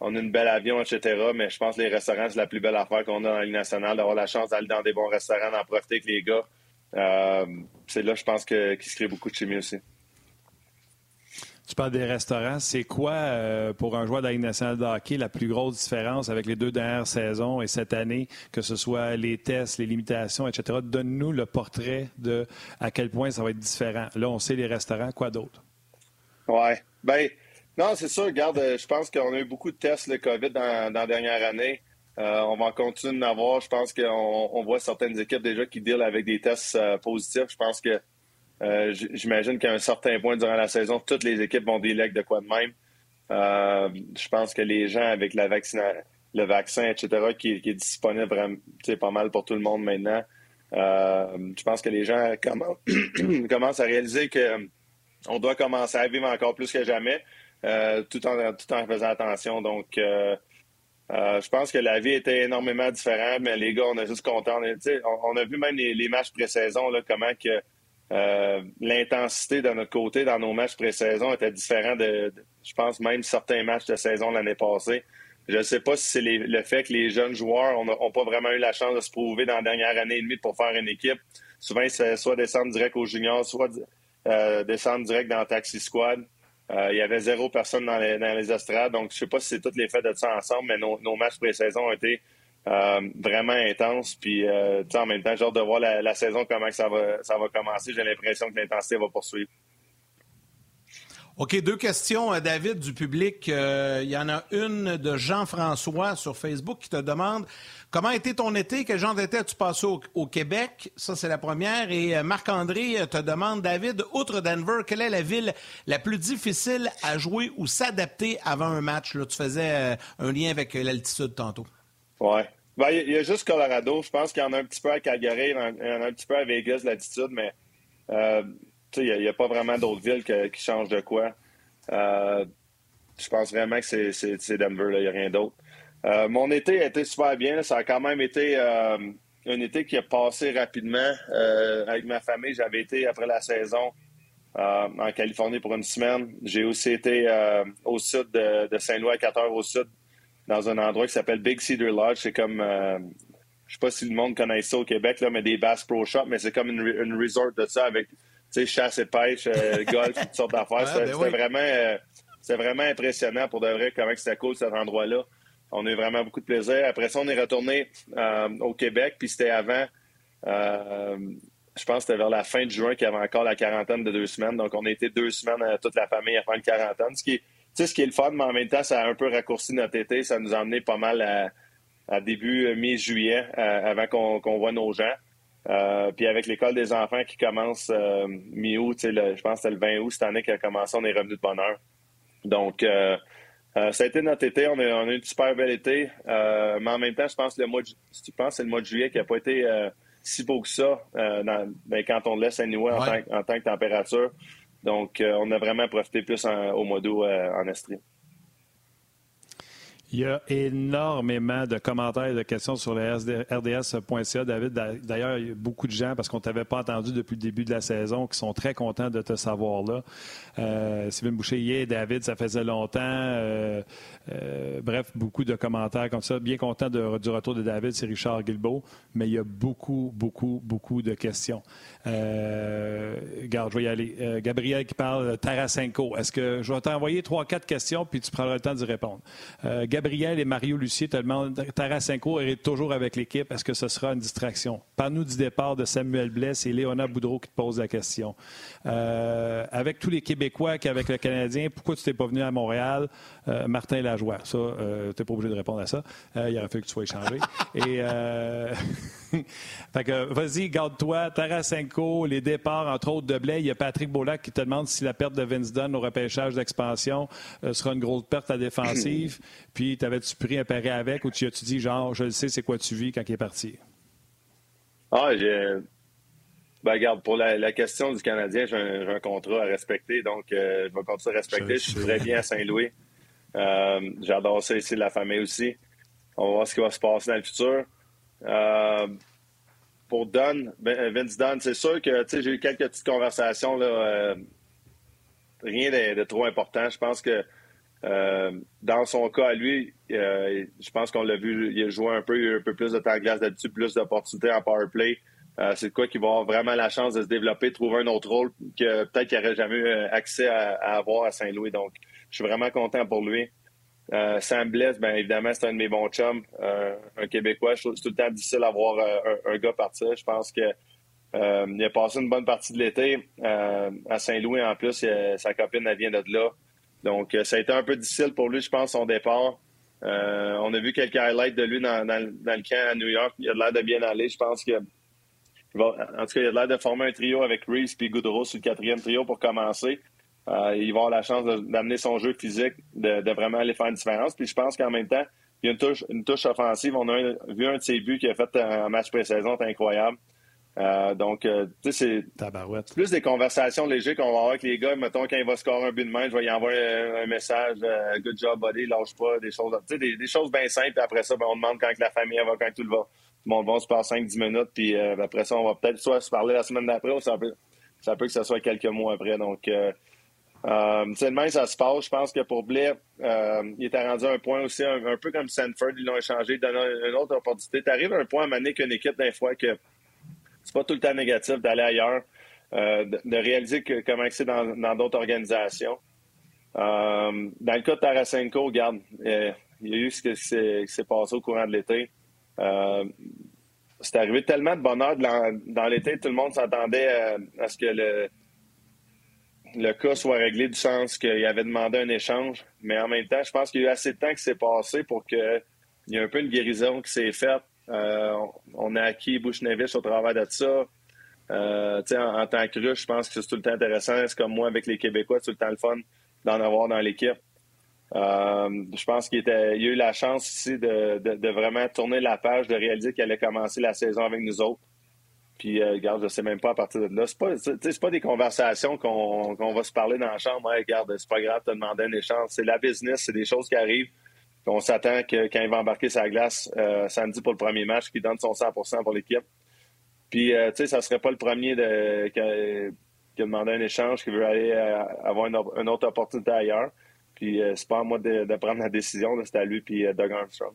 on a une belle avion, etc. Mais je pense que les restaurants, c'est la plus belle affaire qu'on a dans la Ligue nationale, d'avoir la chance d'aller dans des bons restaurants, d'en profiter avec les gars. Euh, c'est là, je pense, qu'il se crée beaucoup de chimie aussi. Tu parles des restaurants. C'est quoi, euh, pour un joueur de la Ligue nationale de hockey, la plus grosse différence avec les deux dernières saisons et cette année, que ce soit les tests, les limitations, etc.? Donne-nous le portrait de à quel point ça va être différent. Là, on sait les restaurants. Quoi d'autre? Oui. Ben, non, c'est sûr. Regarde, je pense qu'on a eu beaucoup de tests, le COVID, dans, la dernière année. Euh, on va continuer d'en avoir. Je pense qu'on voit certaines équipes déjà qui dealent avec des tests euh, positifs. Je pense que euh, j'imagine qu'à un certain point durant la saison, toutes les équipes vont dealer de quoi de même. je pense que les gens avec la le vaccin, etc., qui, est disponible vraiment, pas mal pour tout le monde maintenant, je pense que les gens commencent à réaliser que on doit commencer à vivre encore plus que jamais, tout, en, tout en faisant attention. Donc, euh, je pense que la vie était énormément différente, mais les gars, on est juste contents. On, a vu même les, matchs pré-saison, comment que euh, l'intensité de notre côté dans nos matchs pré-saison était différente de, je pense, même certains matchs de saison l'année passée. Je ne sais pas si c'est le fait que les jeunes joueurs n'ont pas vraiment eu la chance de se prouver dans la dernière année et demie pour faire une équipe. Souvent, c'est soit descendre direct aux juniors, soit euh, descendre direct dans le taxi squad. Euh, il y avait zéro personne dans les, dans les estrades. Donc, je ne sais pas si c'est toutes les faits de ça ensemble, mais nos, nos matchs pré-saison ont été euh, vraiment intenses. Puis, euh, en même temps, j'ai hâte de voir la, saison, comment ça va, ça va commencer. J'ai l'impression que l'intensité va poursuivre. OK, deux questions, David, du public. Il y en a une de Jean-François sur Facebook qui te demande Comment été ton été? Quel genre d'été as-tu passé au, Québec? Ça, c'est la première. Et euh, Marc-André euh, te demande, David, outre Denver, quelle est la ville la plus difficile à jouer ou s'adapter avant un match? Là, tu faisais euh, un lien avec l'altitude tantôt. Oui. Ben, il y, a juste Colorado. Je pense qu'il y en a un petit peu à Calgary, il y en a un petit peu à Vegas, l'altitude, mais il n'y a, pas vraiment d'autres villes qui changent de quoi. je pense vraiment que c'est Denver, il n'y a rien d'autre. Euh, mon été a été super bien. Ça a quand même été euh, un été qui a passé rapidement. Euh, avec ma famille, j'avais été après la saison en Californie pour une semaine. J'ai aussi été au sud de, Saint-Louis, à 4 heures au sud, dans un endroit qui s'appelle Big Cedar Lodge. C'est comme, je sais pas si le monde connaît ça au Québec, là, mais des Bass Pro Shop, mais c'est comme une, resort de ça avec chasse et pêche, golf, toutes sortes d'affaires. Ben c'était vraiment, vraiment impressionnant pour de vrai comment c'était cool cet endroit-là. On a eu vraiment beaucoup de plaisir. Après ça, on est retourné euh, au Québec, puis c'était avant, euh, je pense que c'était vers la fin de juin qu'il y avait encore la quarantaine de deux semaines. Donc, on a été deux semaines, à toute la famille, à faire une quarantaine. Ce qui est, ce qui est le fun, mais en même temps, ça a un peu raccourci notre été. Ça nous a emmené pas mal à, début euh, mi-juillet, avant qu'on voit nos gens. Puis avec l'école des enfants qui commence mi-août, je pense que c'était le 20 août cette année qui a commencé, on est revenu de bonne heure. Donc, euh, ça a été notre été. On a, on a, eu un super bel été. Euh, mais en même temps, je pense que le mois de, si tu penses, c'est le mois de juillet qui n'a pas été euh, si beau que ça dans, ben, quand on laisse anyway en, tant, en tant que température. Donc, on a vraiment profité plus au mois d'août en Estrie. Il y a énormément de commentaires et de questions sur le RDS.ca, David. D'ailleurs, il y a beaucoup de gens, parce qu'on ne t'avait pas entendu depuis le début de la saison, qui sont très contents de te savoir là. Euh, Sylvain Boucher, David, ça faisait longtemps. Euh, euh, bref, beaucoup de commentaires comme ça. Bien content du retour de David, c'est Richard Guilbeault, mais il y a beaucoup, beaucoup, beaucoup de questions. Euh, je vais y aller. Euh, Gabriel qui parle Tarasenko. Est-ce que je vais t'envoyer trois, quatre questions, puis tu prendras le temps d'y répondre. Gabriel et Mario Lucier te demandent Tarasenko est toujours avec l'équipe. Est-ce que ce sera une distraction? Parle-nous du départ de Samuel Bless et Léona Boudreau qui te posent la question. avec tous les Québécois qui avec le Canadien, pourquoi tu t'es pas venu à Montréal? Martin Lajoie. Ça, tu n'es pas obligé de répondre à ça. il aurait fallu que tu sois échangé. et fait que vas-y, garde-toi. Tarasenko, les départs, entre autres, de Blais. Il y a Patrick Beaulac qui te demande si la perte de Vince Dunn au repêchage d'expansion euh, sera une grosse perte à défensive. Puis, t'avais-tu pris un pari avec ou tu as-tu dit, genre, je le sais, c'est quoi tu vis quand il est parti? Ah, j'ai. Ben, regarde, pour la, question du Canadien, j'ai un, contrat à respecter, donc euh, je vais continuer à respecter. Je, suis très bien à Saint-Louis. Euh, J'adore ça ici, la famille aussi. On va voir ce qui va se passer dans le futur. Euh, pour Dunn, ben, euh, Vince Dunn, c'est sûr que j'ai eu quelques petites conversations. Là, euh, rien de, trop important. Je pense que dans son cas à lui, je pense qu'on l'a vu, il a joué un peu, un peu plus de temps de glace d'habitude, plus d'opportunités en power play. c'est quoi qu'il va avoir vraiment la chance de se développer, trouver un autre rôle que peut-être qu'il n'aurait jamais eu accès à avoir à Saint-Louis. Donc, je suis vraiment content pour lui. Euh, Sam Bless, bien évidemment, c'est un de mes bons chums, euh, un Québécois. C'est tout le temps difficile d'avoir euh, un, gars partir. Je pense que il a passé une bonne partie de l'été à Saint-Louis. En plus, sa copine, elle vient de là. Donc, ça a été un peu difficile pour lui, je pense, son départ. on a vu quelques highlights de lui dans, le camp à New York. Il a l'air de bien aller. Je pense que en tout cas, il a l'air de former un trio avec Reese et Goudreau sur le quatrième trio pour commencer. Euh, il va avoir la chance d'amener son jeu physique, de, vraiment aller faire une différence. Puis je pense qu'en même temps, il y a une touche, une touche offensive. On a vu un de ses buts qu'il a fait en match pré-saison, c'est incroyable. Euh, donc, euh, tu sais, c'est plus des conversations légères qu'on va avoir avec les gars. Mettons, quand il va scorer un but de main, je vais y envoyer un, message Good job, buddy, lâche pas, des choses, des, des choses bien simples. Après ça, ben, on demande quand la famille va, quand tout le va. Tout le monde va se passe 5-10 minutes. Puis après ça, on va peut-être soit se parler la semaine d'après ou ça peut, ça peut que ce soit quelques mois après. Donc, euh, demain, ça se passe. Je pense que pour Blair, euh, il était rendu à un point aussi, un, peu comme Sanford, ils l'ont échangé, donné une autre opportunité. Tu arrives à un point à mener qu'une équipe, d'un fois, que c'est pas tout le temps négatif d'aller ailleurs, euh, de, réaliser que, comment c'est dans d'autres organisations. Euh, dans le cas de Tarasenko, regarde, il y a eu ce qui s'est passé au courant de l'été. c'est arrivé tellement de bonheur dans, dans l'été, tout le monde s'attendait à ce que le le cas soit réglé du sens qu'il avait demandé un échange. Mais en même temps, je pense qu'il y a eu assez de temps qui s'est passé pour qu'il y ait un peu une guérison qui s'est faite. Euh, on a acquis Bushnevich au travers de ça. Euh, en, tant que russe, je pense que c'est tout le temps intéressant. C'est comme moi avec les Québécois, c'est tout le temps le fun d'en avoir dans l'équipe. Euh, je pense qu'il était, a eu la chance ici de, vraiment tourner la page, de réaliser qu'il allait commencer la saison avec nous autres. Puis, euh, regarde, je sais même pas à partir de là. C'est pas, c'est pas des conversations qu'on, va se parler dans la chambre. Hey, regarde, c'est pas grave, de demander un échange. C'est la business, c'est des choses qui arrivent. on s'attend que quand il va embarquer sa glace euh, samedi pour le premier match, qu'il donne son 100% pour l'équipe. Puis, euh, tu sais, ça serait pas le premier de, qui, a, demandé un échange, qui veut aller euh, avoir une, autre opportunité ailleurs. Puis, c'est pas à moi de, prendre la décision. C'est à lui puis Doug Armstrong.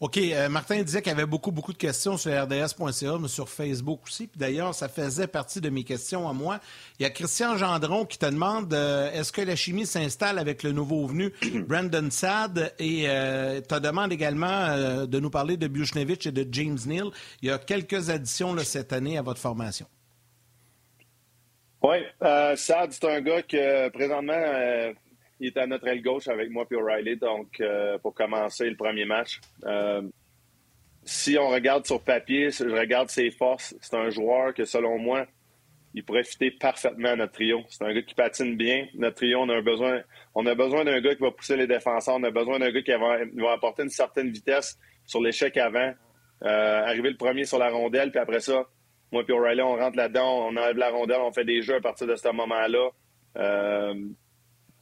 OK. Euh, Martin disait qu'il y avait beaucoup, beaucoup de questions sur rds.ca, mais sur Facebook aussi. Puis d'ailleurs, ça faisait partie de mes questions à moi. Il y a Christian Gendron qui te demande euh, est-ce que la chimie s'installe avec le nouveau venu Brandon Sad et euh, te demande également de nous parler de Bushnevich et de James Neal. Il y a quelques additions là, cette année à votre formation. Oui, Sad, c'est un gars que présentement il est à notre aile gauche avec moi puis O'Reilly, donc euh, pour commencer le premier match. Euh, si on regarde sur papier, je regarde ses forces, c'est un joueur que selon moi, il pourrait fitter parfaitement à notre trio. C'est un gars qui patine bien. Notre trio, on a besoin, on a besoin d'un gars qui va pousser les défenseurs. On a besoin d'un gars qui va, apporter une certaine vitesse sur l'échec avant. Euh, arriver le premier sur la rondelle, puis après ça, moi puis O'Reilly, on rentre là-dedans, on enlève la rondelle, on fait des jeux à partir de ce moment-là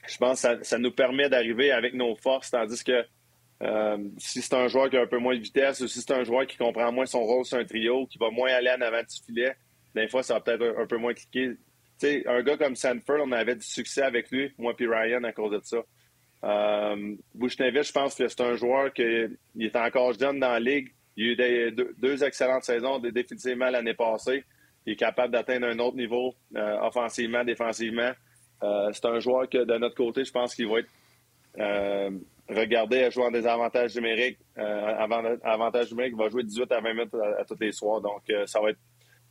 je pense que ça, nous permet d'arriver avec nos forces, tandis que euh, si c'est un joueur qui a un peu moins de vitesse ou si c'est un joueur qui comprend moins son rôle sur un trio, qui va moins aller en avant du filet, des fois, ça va peut-être un, peu moins cliquer. Tu sais, un gars comme Sanford, on avait du succès avec lui, moi puis Ryan, à cause de ça. Euh, je pense que c'est un joueur qui est encore jeune dans la ligue. Il a eu deux, excellentes saisons, définitivement l'année passée. Il est capable d'atteindre un autre niveau, euh, offensivement, défensivement. Euh, c'est un joueur que, de notre côté, je pense qu'il va être euh, regardé à jouer en désavantage numérique. avantage numérique, il va jouer 18 à 20 minutes à, tous les soirs. Donc, ça va être.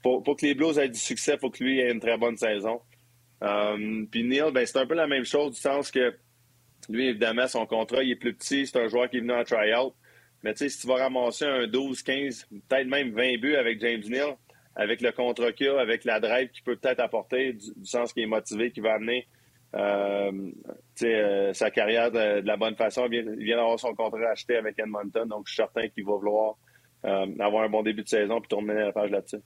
Pour, que les Blues aient du succès, il faut que lui ait une très bonne saison. Puis Neil, ben, c'est un peu la même chose du sens que lui, évidemment, son contrat, il est plus petit. C'est un joueur qui est venu en try-out. Mais tu sais, si tu vas ramasser un 12, 15, peut-être même 20 buts avec James Neal, avec le contrat qu'il avec la drive qu'il peut peut-être apporter, du, sens qu'il est motivé, qui va amener euh, euh, sa carrière de, la bonne façon. Il vient, d'avoir son contrat acheté avec Edmonton, donc je suis certain qu'il va vouloir euh, avoir un bon début de saison puis tourner la page là-dessus.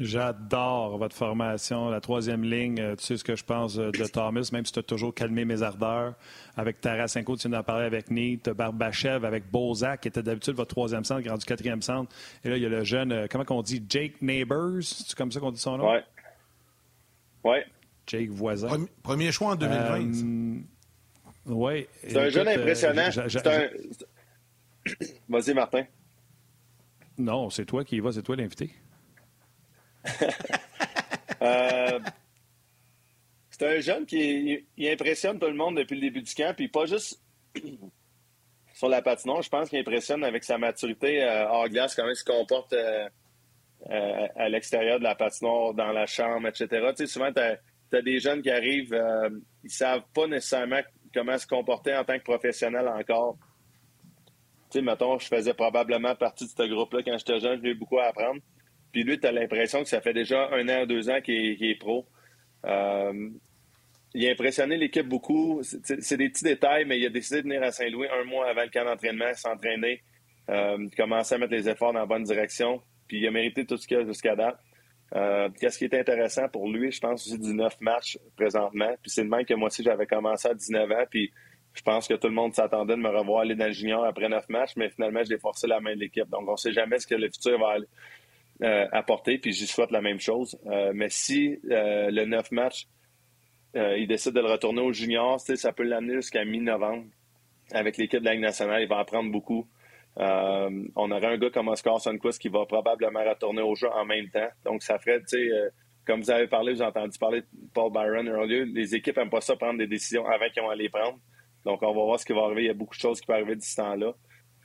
J'adore votre formation, la troisième ligne. Euh, tu sais ce que je pense euh, de Thomas, même si tu as toujours calmé mes ardeurs. Avec Tarasenko, tu viens d'en parler avec Neat, Barbachev, avec Bozak, qui était d'habitude votre troisième centre, rendu quatrième centre. Et là, il y a le jeune, euh, comment on dit, Jake Neighbors? C'est comme ça qu'on dit son nom? Oui. Oui. Jake Voisin. Premier choix en 2020. oui. C'est un jeune impressionnant. Un... Vas-y, Martin. Non, c'est toi qui y vas, c'est toi l'invité. Euh, c'est un jeune qui impressionne tout le monde depuis le début du camp, puis pas juste sur la patinoire. Je pense qu'il impressionne avec sa maturité euh, hors glace, comment il se comporte euh, à l'extérieur de la patinoire, dans la chambre, etc. Tu sais, souvent, tu as, des jeunes qui arrivent, ils savent pas nécessairement comment se comporter en tant que professionnel encore. Tu sais, mettons, je faisais probablement partie de ce groupe-là quand j'étais jeune, j'ai eu beaucoup à apprendre. Puis lui, tu l'impression que ça fait déjà un an, deux ans qu'il est, pro. Euh, il a impressionné l'équipe beaucoup. C'est des petits détails, mais il a décidé de venir à Saint-Louis un mois avant le camp d'entraînement, s'entraîner, euh, commencer à mettre les efforts dans la bonne direction. Puis il a mérité tout ce qu'il a jusqu'à date. Euh, Qu'est-ce qui est intéressant pour lui, je pense aussi 19 matchs présentement. Puis c'est le même que moi aussi, j'avais commencé à 19 ans. Puis je pense que tout le monde s'attendait de me revoir aller dans le junior après 9 matchs, mais finalement, j'ai forcé la main de l'équipe. Donc on ne sait jamais ce que le futur va aller euh, apporter, puis j'y souhaite la même chose. Euh, mais si euh, le 9 match, il décide de le retourner au junior, ça peut l'amener jusqu'à mi-novembre. Avec l'équipe de la Ligue nationale, il va apprendre beaucoup. on aurait un gars comme Oscar Sunquist qui va probablement retourner au jeu en même temps. Donc, ça ferait, tu sais, comme vous avez parlé, vous avez entendu parler de Paul Byron earlier, les équipes n'aiment pas ça prendre des décisions avant qu'ils vont aller prendre. Donc, on va voir ce qui va arriver. Il y a beaucoup de choses qui peuvent arriver d'ici temps-là.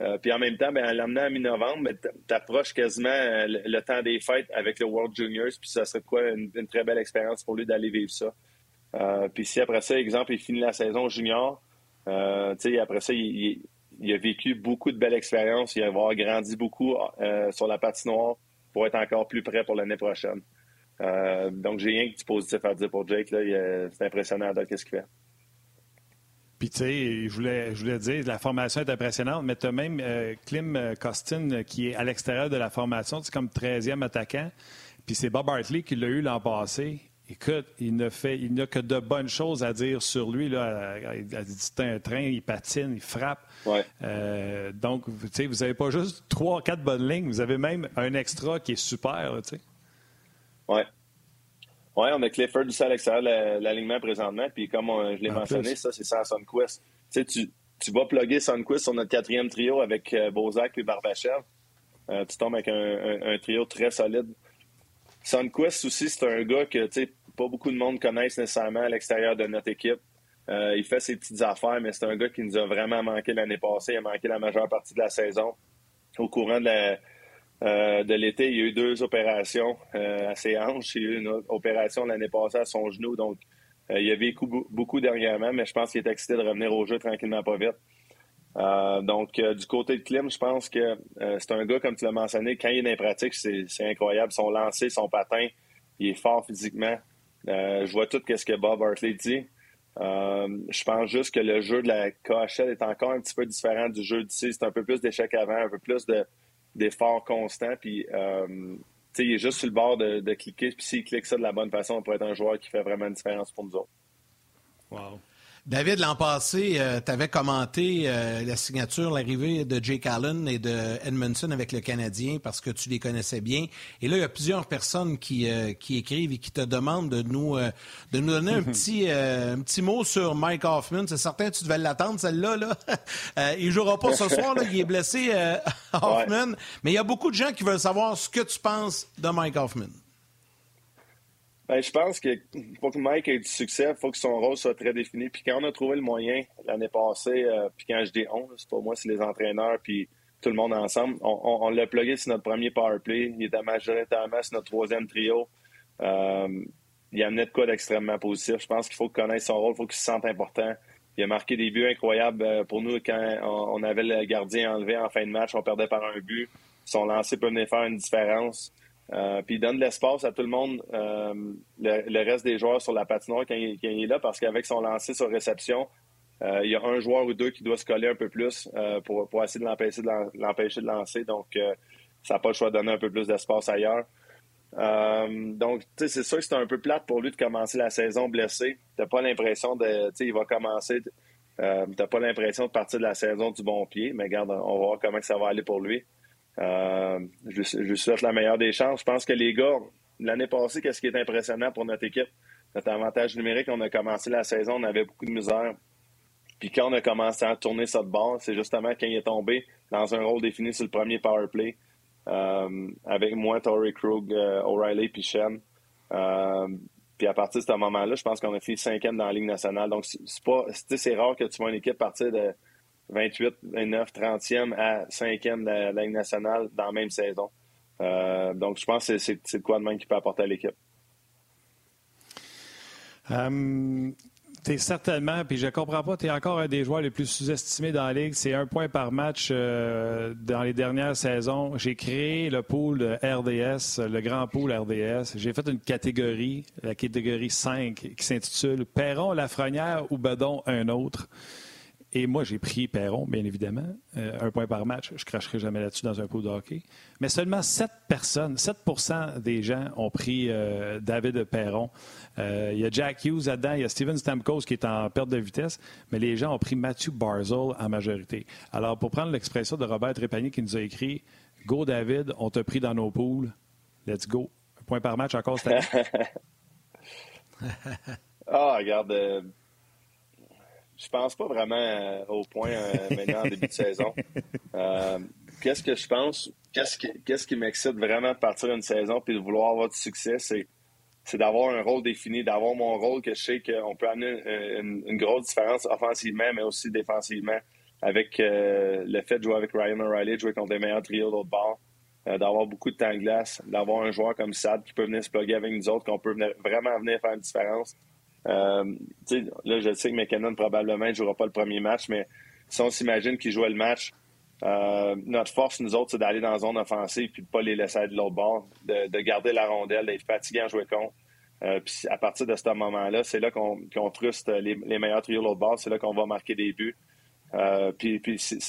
Euh, puis en même temps, ben, en l'amenant à mi-novembre, tu approches quasiment euh, le, temps des fêtes avec le World Juniors, puis ça serait quoi une, très belle expérience pour lui d'aller vivre ça. Euh, puis si après ça, exemple, il finit la saison junior, après ça, il, a vécu beaucoup de belles expériences, il va avoir grandi beaucoup sur la patinoire pour être encore plus prêt pour l'année prochaine. donc j'ai rien que du positif à dire pour Jake. C'est impressionnant de ce qu'il fait. Puis, tu sais, je voulais, je voulais dire, la formation est impressionnante, mais tu as même euh, Klim euh, Costin euh, qui est à l'extérieur de la formation, c'est comme 13e attaquant. Puis c'est Bob Hartley qui l'a eu l'an passé. Écoute, il n'a fait, il n'a que de bonnes choses à dire sur lui. Là. Il a dit c'est un train, il patine, il frappe. Ouais. donc, tu sais, vous n'avez pas juste trois, quatre bonnes lignes, vous avez même un extra qui est super, tu sais. Ouais. Oui, on a Clifford du à l'extérieur de l'alignement présentement. Puis comme je l'ai mentionné, ça, c'est sans Sunquist. Tu sais, tu, tu vas plugger Sunquist sur notre quatrième trio avec euh, Bozak et Barbachev. Euh, tu tombes avec un, trio très solide. Sunquist aussi, c'est un gars que tu sais, pas beaucoup de monde connaissent nécessairement à l'extérieur de notre équipe. Euh, il fait ses petites affaires, mais c'est un gars qui nous a vraiment manqué l'année passée. Il a manqué la majeure partie de la saison. Au courant de la, euh, de l'été, il y a eu deux opérations euh, à ses hanches. Il y a eu une opération l'année passée à son genou. Donc, euh, il a vécu beaucoup dernièrement, mais je pense qu'il est excité de revenir au jeu tranquillement, pas vite. donc, du côté de Klim, je pense que c'est un gars, comme tu l'as mentionné, quand il est dans les pratiques, c'est incroyable. Son lancer, son patin, il est fort physiquement. je vois tout ce que Bob Hartley dit. je pense juste que le jeu de la KHL est encore un petit peu différent du jeu d'ici. C'est un peu plus d'échecs avant, un peu plus de, d'efforts constants. Puis, euh, il est juste sur le bord de, cliquer. Puis, s'il clique ça de la bonne façon, on pourrait être un joueur qui fait vraiment une différence pour nous autres. Wow. David, l'an passé, euh, tu avais commenté euh, la signature, l'arrivée de Jake Allen et de Edmondson avec le Canadien parce que tu les connaissais bien. Et là, il y a plusieurs personnes qui, euh, qui écrivent et qui te demandent de nous, de nous donner un petit, un petit mot sur Mike Hoffman. C'est certain tu devais l'attendre, celle-là. Là. il ne jouera pas ce soir, là, il est blessé, Hoffman. Mais il y a beaucoup de gens qui veulent savoir ce que tu penses de Mike Hoffman. Ben, je pense que pour que Mike ait du succès, il faut que son rôle soit très défini. Puis quand on a trouvé le moyen l'année passée, euh, puis quand je dis on, c'est pas moi, c'est les entraîneurs, puis tout le monde ensemble, on, l'a plugué sur notre premier power play. Il était majoritairement sur notre troisième trio. Euh, il amenait de quoi d'extrêmement positif. Je pense qu'il faut connaître son rôle, il faut qu'il se sente important. Il a marqué des buts incroyables euh, pour nous quand on avait le gardien enlevé en fin de match. On perdait par un but. Son lancer peut venir faire une différence. Euh, puis il donne de l'espace à tout le monde, euh, le, reste des joueurs sur la patinoire quand il, est là, parce qu'avec son lancer sur réception, euh, il y a un joueur ou deux qui doit se coller un peu plus pour, essayer de l'empêcher de, l'empêcher de lancer. Donc, ça n'a pas le choix de donner un peu plus d'espace ailleurs. donc, c'est sûr que c'est un peu plate pour lui de commencer la saison blessé. T'as pas l'impression de, tu il va commencer. t'as pas l'impression de partir de la saison du bon pied, mais regarde, on va voir comment ça va aller pour lui. Euh, je, lui souhaite la meilleure des chances. Je pense que les gars, l'année passée, qu'est-ce qui est impressionnant pour notre équipe? Notre avantage numérique, on a commencé la saison, on avait beaucoup de misère. Puis quand on a commencé à tourner de bord, c'est justement quand il est tombé dans un rôle défini sur le premier power play. Euh, avec moi, Torrey Krug, euh, O'Reilly puis Shen. puis à partir de ce moment-là, je pense qu'on a fait cinquième dans la Ligue nationale. Donc, c'est pas, c'est rare que tu vois une équipe partir de 28, 29, 30e à 5e de la, Ligue nationale dans la même saison. Euh, donc, je pense que c'est de quoi de même qui peut apporter à l'équipe. Euh, tu es certainement, puis je comprends pas, tu es encore un des joueurs les plus sous-estimés dans la Ligue. C'est un point par match euh, dans les dernières saisons. J'ai créé le pool RDS, le grand pool RDS. J'ai fait une catégorie, la catégorie 5, qui s'intitule Perron, Lafrenière ou Bedon, un autre. Et moi, j'ai pris Perron, bien évidemment. Euh, un point par match, je cracherai jamais là-dessus dans un pot de hockey. Mais seulement 7 personnes, 7% des gens ont pris euh, David Perron. Euh, il y a Jack Hughes là-dedans, il y a Steven Stamkos qui est en perte de vitesse, mais les gens ont pris Matthew Barzell en majorité. Alors, pour prendre l'expression de Robert Trépanier qui nous a écrit Go David, on t'a pris dans nos poules. Let's go. Un point par match encore cette année. ah, regarde je pense pas vraiment euh, au point euh, maintenant en début de saison. Euh, qu'est-ce que je pense? Qu'est-ce qui, m'excite vraiment de partir une saison puis de vouloir avoir du succès? C'est, c'est d'avoir un rôle défini, d'avoir mon rôle que je sais qu'on peut amener une, grosse différence offensivement, mais aussi défensivement, avec le fait de jouer avec Ryan O'Reilly, de jouer contre les meilleurs trios d'autre bord, d'avoir beaucoup de temps de glace, d'avoir un joueur comme Sad qui peut venir se plugger avec nous autres, qu'on peut vraiment venir faire une différence. Euh, là, je sais que McKinnon probablement ne jouera pas le premier match, mais si on s'imagine qu'il jouait le match, euh, notre force, nous autres, c'est d'aller dans la zone offensive puis de ne pas les laisser de l'autre bord, de, garder la rondelle, d'être fatigué en jouer contre. Euh, puis à partir de ce moment-là, c'est là qu'on truste les, meilleurs trios de l'autre bord, c'est là qu'on va marquer des buts. puis,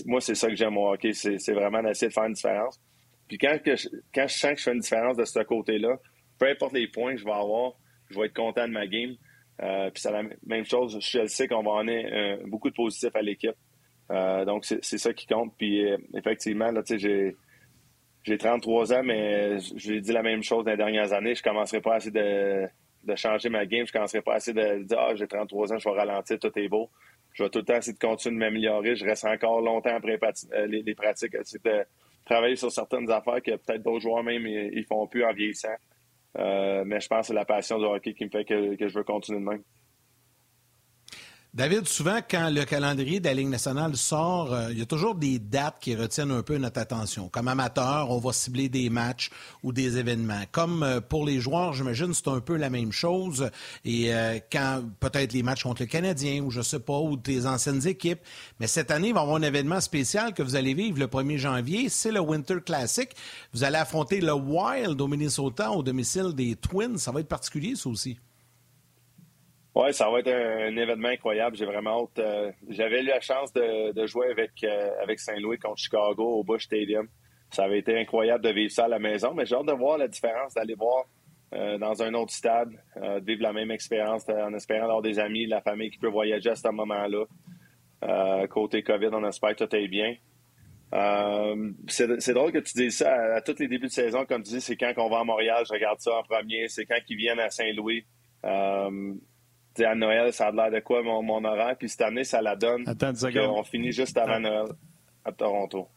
moi, c'est ça que j'aime au hockey, c'est vraiment d'essayer de faire une différence. Puis quand, je, quand je sens que je fais une différence de ce côté-là, peu importe les points que je vais avoir, je vais être content de ma game. Euh, puis c'est la même chose. Je sais qu'on va en avoir euh, beaucoup de positifs à l'équipe. Euh, donc, c'est ça qui compte. Puis, effectivement, là, sais, j'ai 33 ans, mais j'ai dit la même chose dans les dernières années. Je ne commencerai pas à essayer de, de, changer ma game. Je ne commencerai pas à essayer de dire Ah, j'ai 33 ans, je vais ralentir, tout est beau. Je vais tout le temps essayer de continuer de m'améliorer. Je reste encore longtemps après les, les pratiques, essayer de travailler sur certaines affaires que peut-être d'autres joueurs même ils, font plus en vieillissant. Euh, mais je pense que c'est la passion du hockey qui me fait que, je veux continuer de même. David, souvent, quand le calendrier de la Ligue nationale sort, euh, il y a toujours des dates qui retiennent un peu notre attention. Comme amateur, on va cibler des matchs ou des événements. Comme euh, pour les joueurs, j'imagine, c'est un peu la même chose. Et quand peut-être les matchs contre le Canadien ou je sais pas, ou tes anciennes équipes. Mais cette année, il va y avoir un événement spécial que vous allez vivre le 1er janvier. C'est le Winter Classic. Vous allez affronter le Wild au Minnesota au domicile des Twins. Ça va être particulier, ça aussi. Oui, ça va être un, événement incroyable. J'ai vraiment hâte. Euh, j'avais eu la chance de, jouer avec, euh, avec Saint-Louis contre Chicago au Bush Stadium. Ça avait été incroyable de vivre ça à la maison, mais j'ai hâte de voir la différence, d'aller voir dans un autre stade, vivre la même expérience en espérant avoir des amis, la famille qui peut voyager à ce moment-là. côté COVID, on espère que tout est bien. c'est drôle que tu dises ça à, tous les débuts de saison, comme tu dis, c'est quand qu'on va à Montréal, je regarde ça en premier, c'est quand ils viennent à Saint-Louis. À Noël, ça a l'air de quoi mon, mon horaire, puis cette année, ça la donne. Attends une seconde. On finit juste avant Noël à Toronto.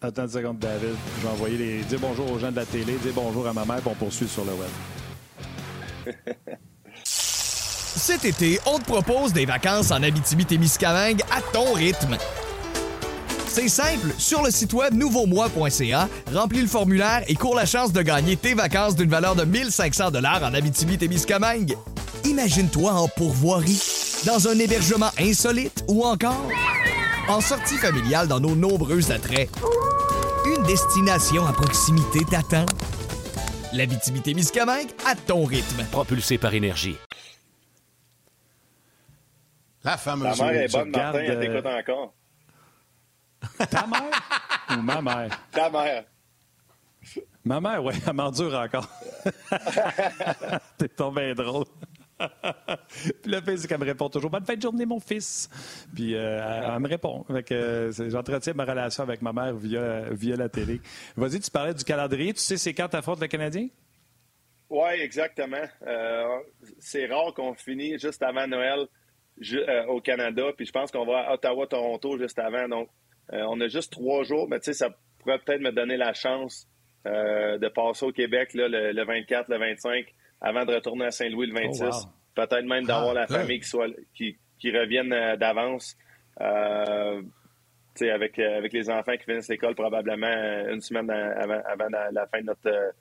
Attends une seconde, David. Je vais envoyer les. Dire bonjour aux gens de la télé, dire bonjour à ma mère, puis on poursuit sur le web. Cet été, on te propose des vacances en Abitibi-Témiscamingue à ton rythme. C'est simple, sur le site web nouveaumois.ca, remplis le formulaire et cours la chance de gagner tes vacances d'une valeur de 1500 dollars en Abitibi-Témiscamingue. Imagine-toi en pourvoirie, dans un hébergement insolite ou encore en sortie familiale dans nos nombreux attraits. Une destination à proximité t'attend. La Miscamingue à ton rythme. Propulsé par énergie. La fameuse. Ta mère est bonne, Martin, elle t'écoute euh, encore. Ta mère? Ou ma mère? Ta mère. Ma mère, oui, elle m'endure encore. T'es tombé drôle. Le fils, me répond toujours Bonne fin de journée, mon fils. Puis euh, elle, me répond. Euh, j'entretiens ma relation avec ma mère via, via la télé. Vas-y, tu parlais du calendrier. Tu sais, c'est quand t'affrontes le Canadien? Oui, exactement. Euh, c'est rare qu'on finisse juste avant Noël au Canada. Puis je pense qu'on va à Ottawa-Toronto juste avant. Donc, on a juste trois jours. Mais tu sais, ça pourrait peut-être me donner la chance de passer au Québec le, le 24, le 25 avant de retourner à Saint-Louis le 26. Peut-être même d'avoir la ah, famille qui, soit, qui, qui revienne euh, d'avance. Euh, avec, euh, avec les enfants qui finissent l'école probablement une semaine avant, avant la, fin de notre,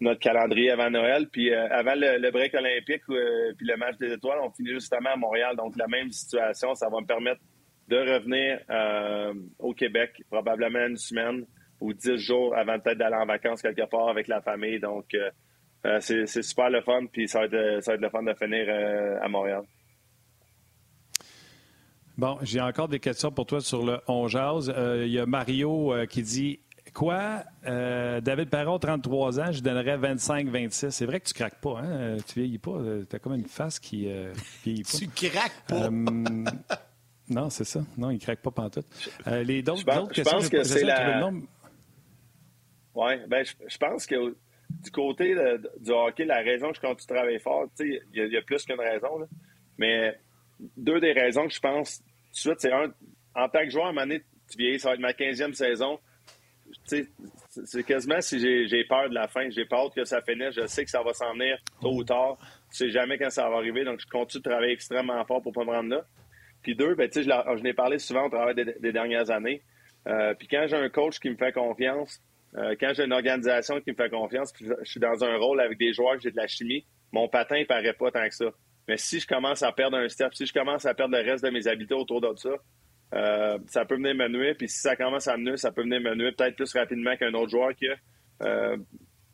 notre calendrier avant Noël. Puis avant le, break olympique puis le match des étoiles, on finit justement à Montréal. Donc la même situation, ça va me permettre de revenir au Québec probablement une semaine ou dix jours avant peut-être d'aller en vacances quelque part avec la famille. Donc euh, c'est super le fun, puis ça va, être, ça va être le fun de finir euh, à Montréal. Bon, j'ai encore des questions pour toi sur le On euh, Il y a Mario qui dit Quoi? David Perron, 33 ans, je donnerais 25-26. C'est vrai que tu craques pas, hein? Tu vieillis pas. Tu as comme une face qui vieillit pas. tu craques pas Non, c'est ça. Non, il craque pas pantoute. les d'autres questions, je pense que c'est la... Oui, ben, je, je pense que du côté du hockey, la raison que quand tu travailles fort, il y, a plus qu'une raison. Mais deux des raisons que je pense tout de suite, c'est un, en tant que joueur, à un moment donné, tu vieillis, ça va être ma 15e saison. C'est quasiment si j'ai peur de la fin, j'ai peur que ça finisse, je sais que ça va s'en venir tôt ou tard. Tu sais jamais quand ça va arriver, donc je continue de travailler extrêmement fort pour ne pas me rendre là. Puis deux, ben, je, je n'ai parlé souvent au travail des, dernières années. Euh, puis quand j'ai un coach qui me fait confiance, euh, quand j'ai une organisation qui me fait confiance, je suis dans un rôle avec des joueurs que j'ai de la chimie, mon patin ne paraît pas tant que ça. Mais si je commence à perdre un step, si je commence à perdre le reste de mes habiletés autour de ça, euh, ça peut venir me nuire. Puis si ça commence à me nuire, ça peut venir me nuire peut-être plus rapidement qu'un autre joueur qui a, euh,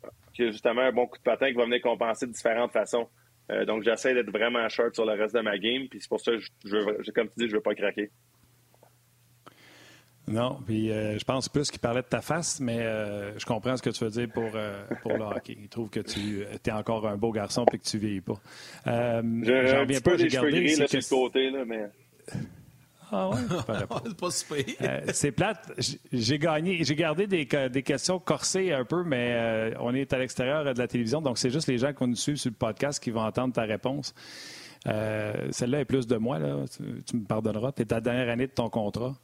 a, justement un bon coup de patin qui va venir compenser de différentes façons. donc j'essaie d'être vraiment sharp sur le reste de ma game. Puis c'est pour ça que, je, comme tu dis, je ne veux pas craquer. Non, puis euh, je pense plus qu'il parlait de ta face, mais euh, je comprends ce que tu veux dire pour, euh, pour le hockey. Il trouve que tu es encore un beau garçon et que tu vieillis pas. j'ai un petit peu j'ai gardé là, que... côté, là, mais... Ah ouais? c'est pas super. c'est plate. J'ai gagné. J'ai gardé des, des, questions corsées un peu, mais on est à l'extérieur de la télévision, donc c'est juste les gens qui nous suivent sur le podcast qui vont entendre ta réponse. Celle-là est plus de moi, là. Tu, tu me pardonneras. Tu es ta dernière année de ton contrat.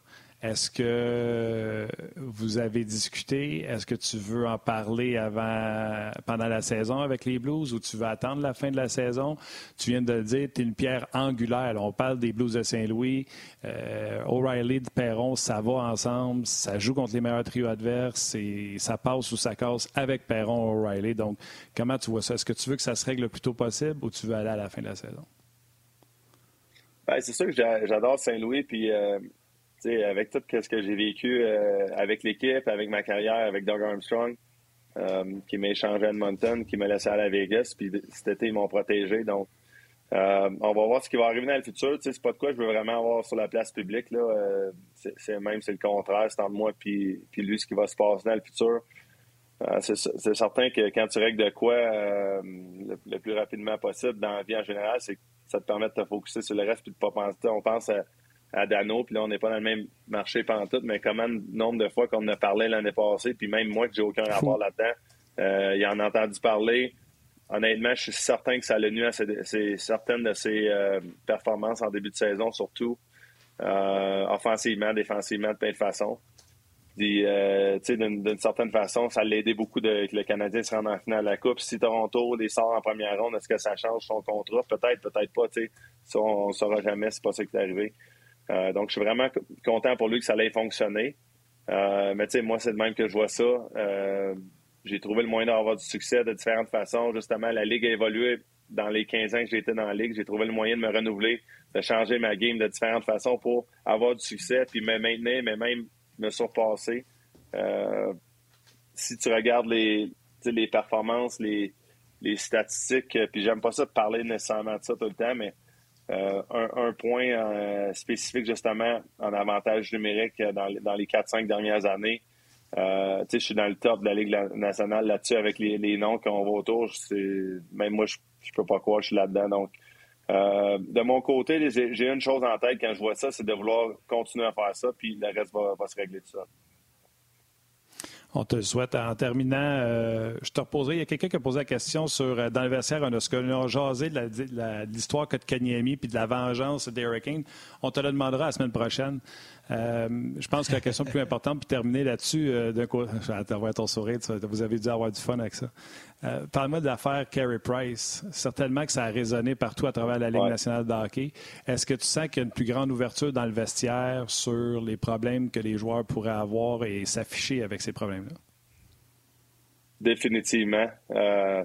Est-ce que vous avez discuté? Est-ce que tu veux en parler avant, pendant la saison avec les Blues ou tu veux attendre la fin de la saison? Tu viens de le dire, tu es une pierre angulaire. on parle des Blues de Saint-Louis. Euh, O'Reilly Perron, ça va ensemble. Ça joue contre les meilleurs trios adverses. Et ça passe ou ça casse avec Perron O'Reilly. Donc, comment tu vois ça? Est-ce que tu veux que ça se règle le plus tôt possible ou tu veux aller à la fin de la saison? Ben, c'est sûr que j'adore Saint-Louis. Puis. Euh, avec tout ce que j'ai vécu euh, avec l'équipe, avec ma carrière, avec Doug Armstrong, euh, qui m'a échangé à Edmonton, qui m'a laissé à la Vegas, puis cet été, ils m'ont protégé. Donc, euh, on va voir ce qui va arriver dans le futur. C'est pas de quoi je veux vraiment avoir sur la place publique. Là. c'est, même c'est le contraire, c'est entre moi puis, puis lui ce qui va se passer dans le futur. C'est certain que quand tu règles de quoi le, plus rapidement possible dans la vie en général, c'est ça te permet de te focuser sur le reste puis de pas penser. On pense à, Dano, puis là, on n'est pas dans le même marché pendant tout, mais comment le nombre de fois qu'on en a parlé l'année passée, puis même moi que j'ai aucun rapport là-dedans, euh, il en a entendu parler. Honnêtement, je suis certain que ça l'a nu à certaines de ses performances en début de saison, surtout offensivement, défensivement, de plein de façons. Euh, d'une certaine façon, ça l'a aidé beaucoup de, que le Canadien se rende en finale de la Coupe. Si Toronto les sort en première ronde, est-ce que ça change son contrat? Peut-être, peut-être pas. Ça, on ne saura jamais, c'est pas ça qui est arrivé. Euh, donc, je suis vraiment content pour lui que ça allait fonctionner. Euh, mais tu sais, moi, c'est de même que je vois ça. j'ai trouvé le moyen d'avoir du succès de différentes façons. Justement, la Ligue a évolué dans les 15 ans que j'ai été dans la Ligue. J'ai trouvé le moyen de me renouveler, de changer ma game de différentes façons pour avoir du succès, puis me maintenir, mais même me surpasser. Euh, si tu regardes les, les performances, les, les statistiques, puis j'aime pas ça de parler nécessairement de ça tout le temps, mais euh, un, point euh, spécifique justement en avantage numérique dans, dans les 4-5 dernières années. je suis dans le top de la Ligue nationale là-dessus avec les, noms qu'on voit autour. Même moi, je, je peux pas croire que je suis là-dedans. Donc, euh, de mon côté, j'ai une chose en tête quand je vois ça, c'est de vouloir continuer à faire ça, puis le reste va, se régler tout ça. On te le souhaite. En terminant, euh, je te reposerai, il y a quelqu'un qui a posé la question sur, euh, dans le vestiaire, on a, ce qu'on a jasé de l'histoire de Kanyemi puis de la vengeance d'Eric Kane. On te le demandera la semaine prochaine. Euh, je pense que la question plus importante, puis terminer là-dessus, euh, d'un coup, ton sourire, vous avez dû avoir du fun avec ça. Euh, Parle-moi de l'affaire Carey Price. Certainement que ça a résonné partout à travers la Ligue nationale de hockey. Est-ce que tu sens qu'il y a une plus grande ouverture dans le vestiaire sur les problèmes que les joueurs pourraient avoir et s'afficher avec ces problèmes-là? Définitivement. Euh,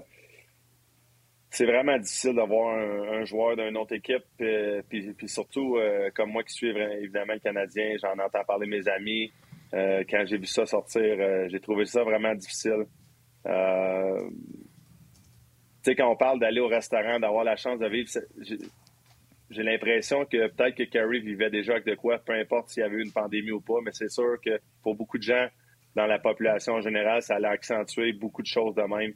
c'est vraiment difficile d'avoir un, joueur d'une autre équipe, euh, puis, surtout comme moi qui suis évidemment le Canadien, j'en entends parler mes amis. Quand j'ai vu ça sortir, j'ai trouvé ça vraiment difficile. Tu sais, quand on parle d'aller au restaurant, d'avoir la chance de vivre, j'ai l'impression que peut-être que Carrie vivait déjà avec de quoi, peu importe s'il y avait eu une pandémie ou pas, mais c'est sûr que pour beaucoup de gens dans la population en général, ça allait accentuer beaucoup de choses de même.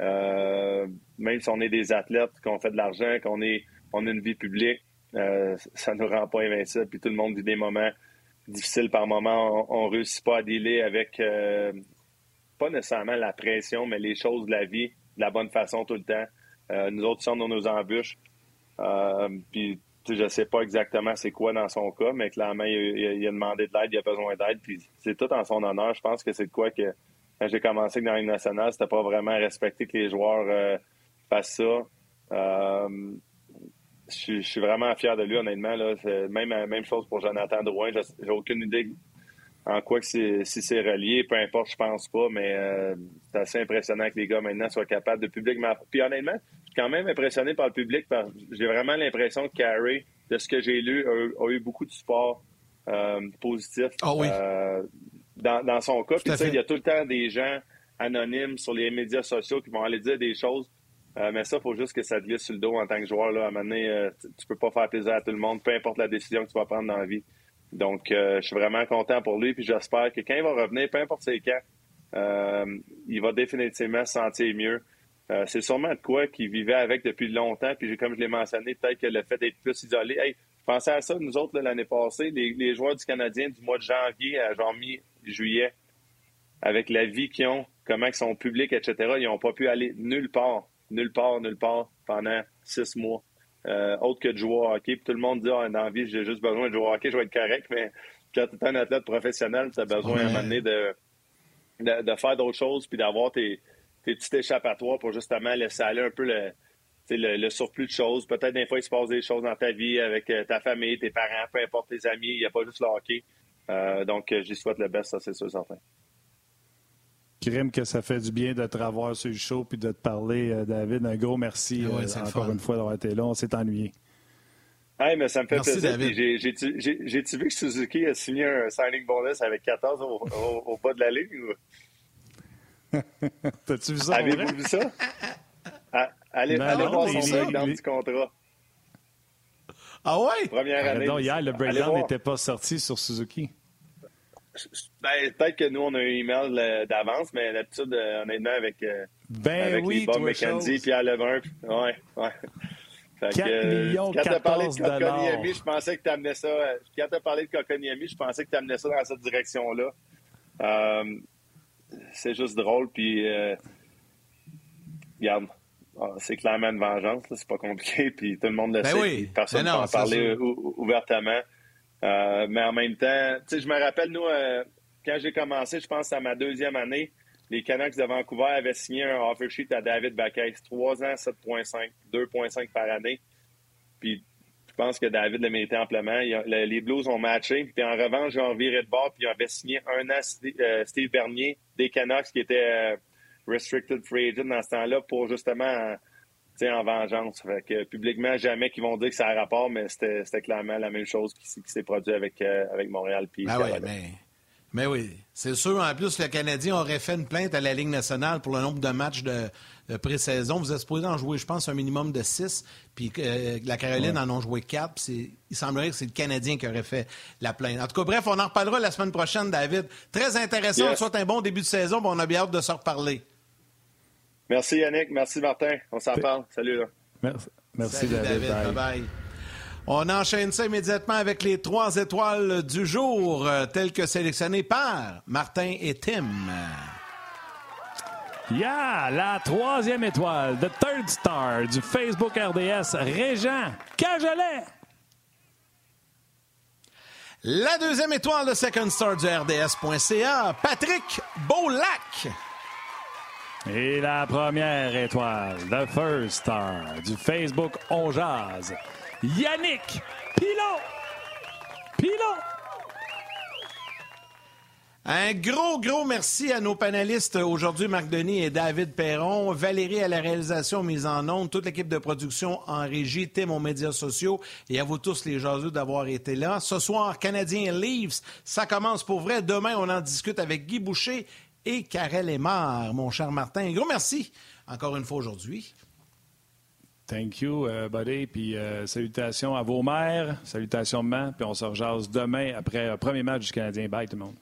Euh, même si on est des athlètes, qu'on fait de l'argent, qu'on est, on a une vie publique, euh, ça ne nous rend pas invincibles. Puis tout le monde vit des moments difficiles par moments. On ne réussit pas à dealer avec, euh, pas nécessairement la pression, mais les choses de la vie de la bonne façon tout le temps. nous autres sommes dans nos embûches. puis je ne sais pas exactement c'est quoi dans son cas, mais clairement, il, il a demandé de l'aide, il a besoin d'aide. Puis c'est tout en son honneur. Je pense que c'est de quoi que quand j'ai commencé dans la nationale, c'était pas vraiment respecté que les joueurs euh, fassent ça. Euh, je, suis vraiment fier de lui, honnêtement. Là. Même, même chose pour Jonathan Drouin. J'ai aucune idée en quoi que si c'est relié. Peu importe, je pense pas, mais euh, c'est assez impressionnant que les gars maintenant soient capables de publiquement. Puis honnêtement, je suis quand même impressionné par le public. J'ai vraiment l'impression que Carey, de ce que j'ai lu, a, eu beaucoup de support positif. Ah oui dans, son cas. Puis, il y a tout le temps des gens anonymes sur les médias sociaux qui vont aller dire des choses. Euh, mais ça, il faut juste que ça te glisse sur le dos en tant que joueur. Là. À un moment donné, euh, tu peux pas faire plaisir à tout le monde, peu importe la décision que tu vas prendre dans la vie. Donc, euh, je suis vraiment content pour lui. Puis j'espère que quand il va revenir, peu importe ses quand, il va définitivement se sentir mieux. c'est sûrement de quoi qu'il vivait avec depuis longtemps. Puis comme je l'ai mentionné, peut-être que le fait d'être plus isolé. Hey, pensais à ça, nous autres, l'année passée, les, les, joueurs du Canadien du mois de janvier à genre mi juillet, avec la vie qu'ils ont, comment ils sont publics, etc., ils n'ont pas pu aller nulle part, nulle part, nulle part pendant six mois. Euh, autre que de jouer au hockey. Puis tout le monde dit, ah, dans la vie, j'ai juste besoin de jouer au hockey, je vais être correct. Mais quand tu es un athlète professionnel, tu as besoin à un moment donné de, de, faire d'autres choses puis d'avoir tes, tes petits échappatoires pour justement laisser aller un peu le, le, surplus de choses. Peut-être des fois, il se passe des choses dans ta vie avec euh, ta famille, tes parents, peu importe tes amis. Il n'y a pas juste le hockey. Euh, donc, j'y souhaite le best, ça, c'est sûr, certain. Crime que ça fait du bien de te revoir sur le show puis de te parler, euh, David. Un gros merci euh, encore une fois d'avoir été là. On s'est ennuyé. Hey, mais ça me fait plaisir. J'ai-tu vu que Suzuki a signé un signing bonus avec 14 au, bas de la ligne? T'as-tu vu ça? Avez-vous vu ça? Ah, allez, allez voir son les, dans du contrat. Ah ouais? Première année. Non, hier, le breakdown n'était pas sorti sur Suzuki. Ben, peut-être que nous, on a un email euh, d'avance, mais d'habitude, euh, honnêtement, avec, euh, Ben avec oui, les Bob McKenzie. Pierre Lebrun. puis- Ouais, ouais. Fait 4 millions quand t'as parlé de 14 dollars. Kokoniemi, je pensais que tu amenais ça. Quand t'as parlé de je pensais que tu amenais ça dans cette direction-là. Euh, c'est juste drôle, puis euh, regarde, ah, c'est clairement une vengeance, là, c'est pas compliqué, puis tout le monde le Ben sait, oui. personne ne peut non, en c'est parler ouvertement. Euh, mais en même temps, je me rappelle, nous, euh, quand j'ai commencé, je pense à ma deuxième année, les Canucks de Vancouver avaient signé un offer sheet à David Baquet. 3 ans, 7,5, 2,5 par année. Puis je pense que David l'a mérité amplement. Le- les Blues ont matché. Puis en revanche, ils ont viré de bord. Puis ils avaient signé un an Steve, euh, Steve Bernier des Canucks qui était restricted free agent dans ce temps-là pour justement en vengeance. Fait que publiquement, jamais qu'ils vont dire que ça a rapport, mais c'était clairement la même chose qui, s'est produit avec, euh, avec Montréal. Puis Canada. mais, mais oui. C'est sûr, en plus, le Canadien aurait fait une plainte à la Ligue nationale pour le nombre de matchs de, de pré-saison. Vous êtes supposé en jouer, je pense, un minimum de six. Puis euh, la Caroline en ont joué quatre. C'est- il semblerait que c'est le Canadien qui aurait fait la plainte. En tout cas, bref, on en reparlera la semaine prochaine, David. Très intéressant. Yes. Souhaite un bon début de saison. on a bien hâte de se reparler. Merci Yannick, merci Martin. On s'en parle. Salut. Là. Merci, Merci Salut, David. Bye. On enchaîne ça immédiatement avec les trois étoiles du jour, euh, telles que sélectionnées par Martin et Tim. Yeah, la troisième étoile, the third star du Facebook RDS, Régent Cajolet. La deuxième étoile, le second star du RDS.ca, Patrick Beaulac. Et la première étoile, the first star du Facebook On Jazz, Yannick Pilot. Pilot. Un gros, gros merci à nos panélistes aujourd'hui, Marc Denis et David Perron, Valérie à la réalisation mise en onde, toute l'équipe de production en régie, Tim aux médias sociaux et à vous tous les jaseux d'avoir été là. Ce soir, Canadien Leaves, ça commence pour vrai. Demain, on en discute avec Guy Boucher et Karel Aymar, mon cher Martin. Un gros merci encore une fois aujourd'hui. Thank you, euh, buddy. Puis euh, salutations à vos mères, salutations maman. Puis on se rejase demain après le premier match du Canadien. Bye tout le monde.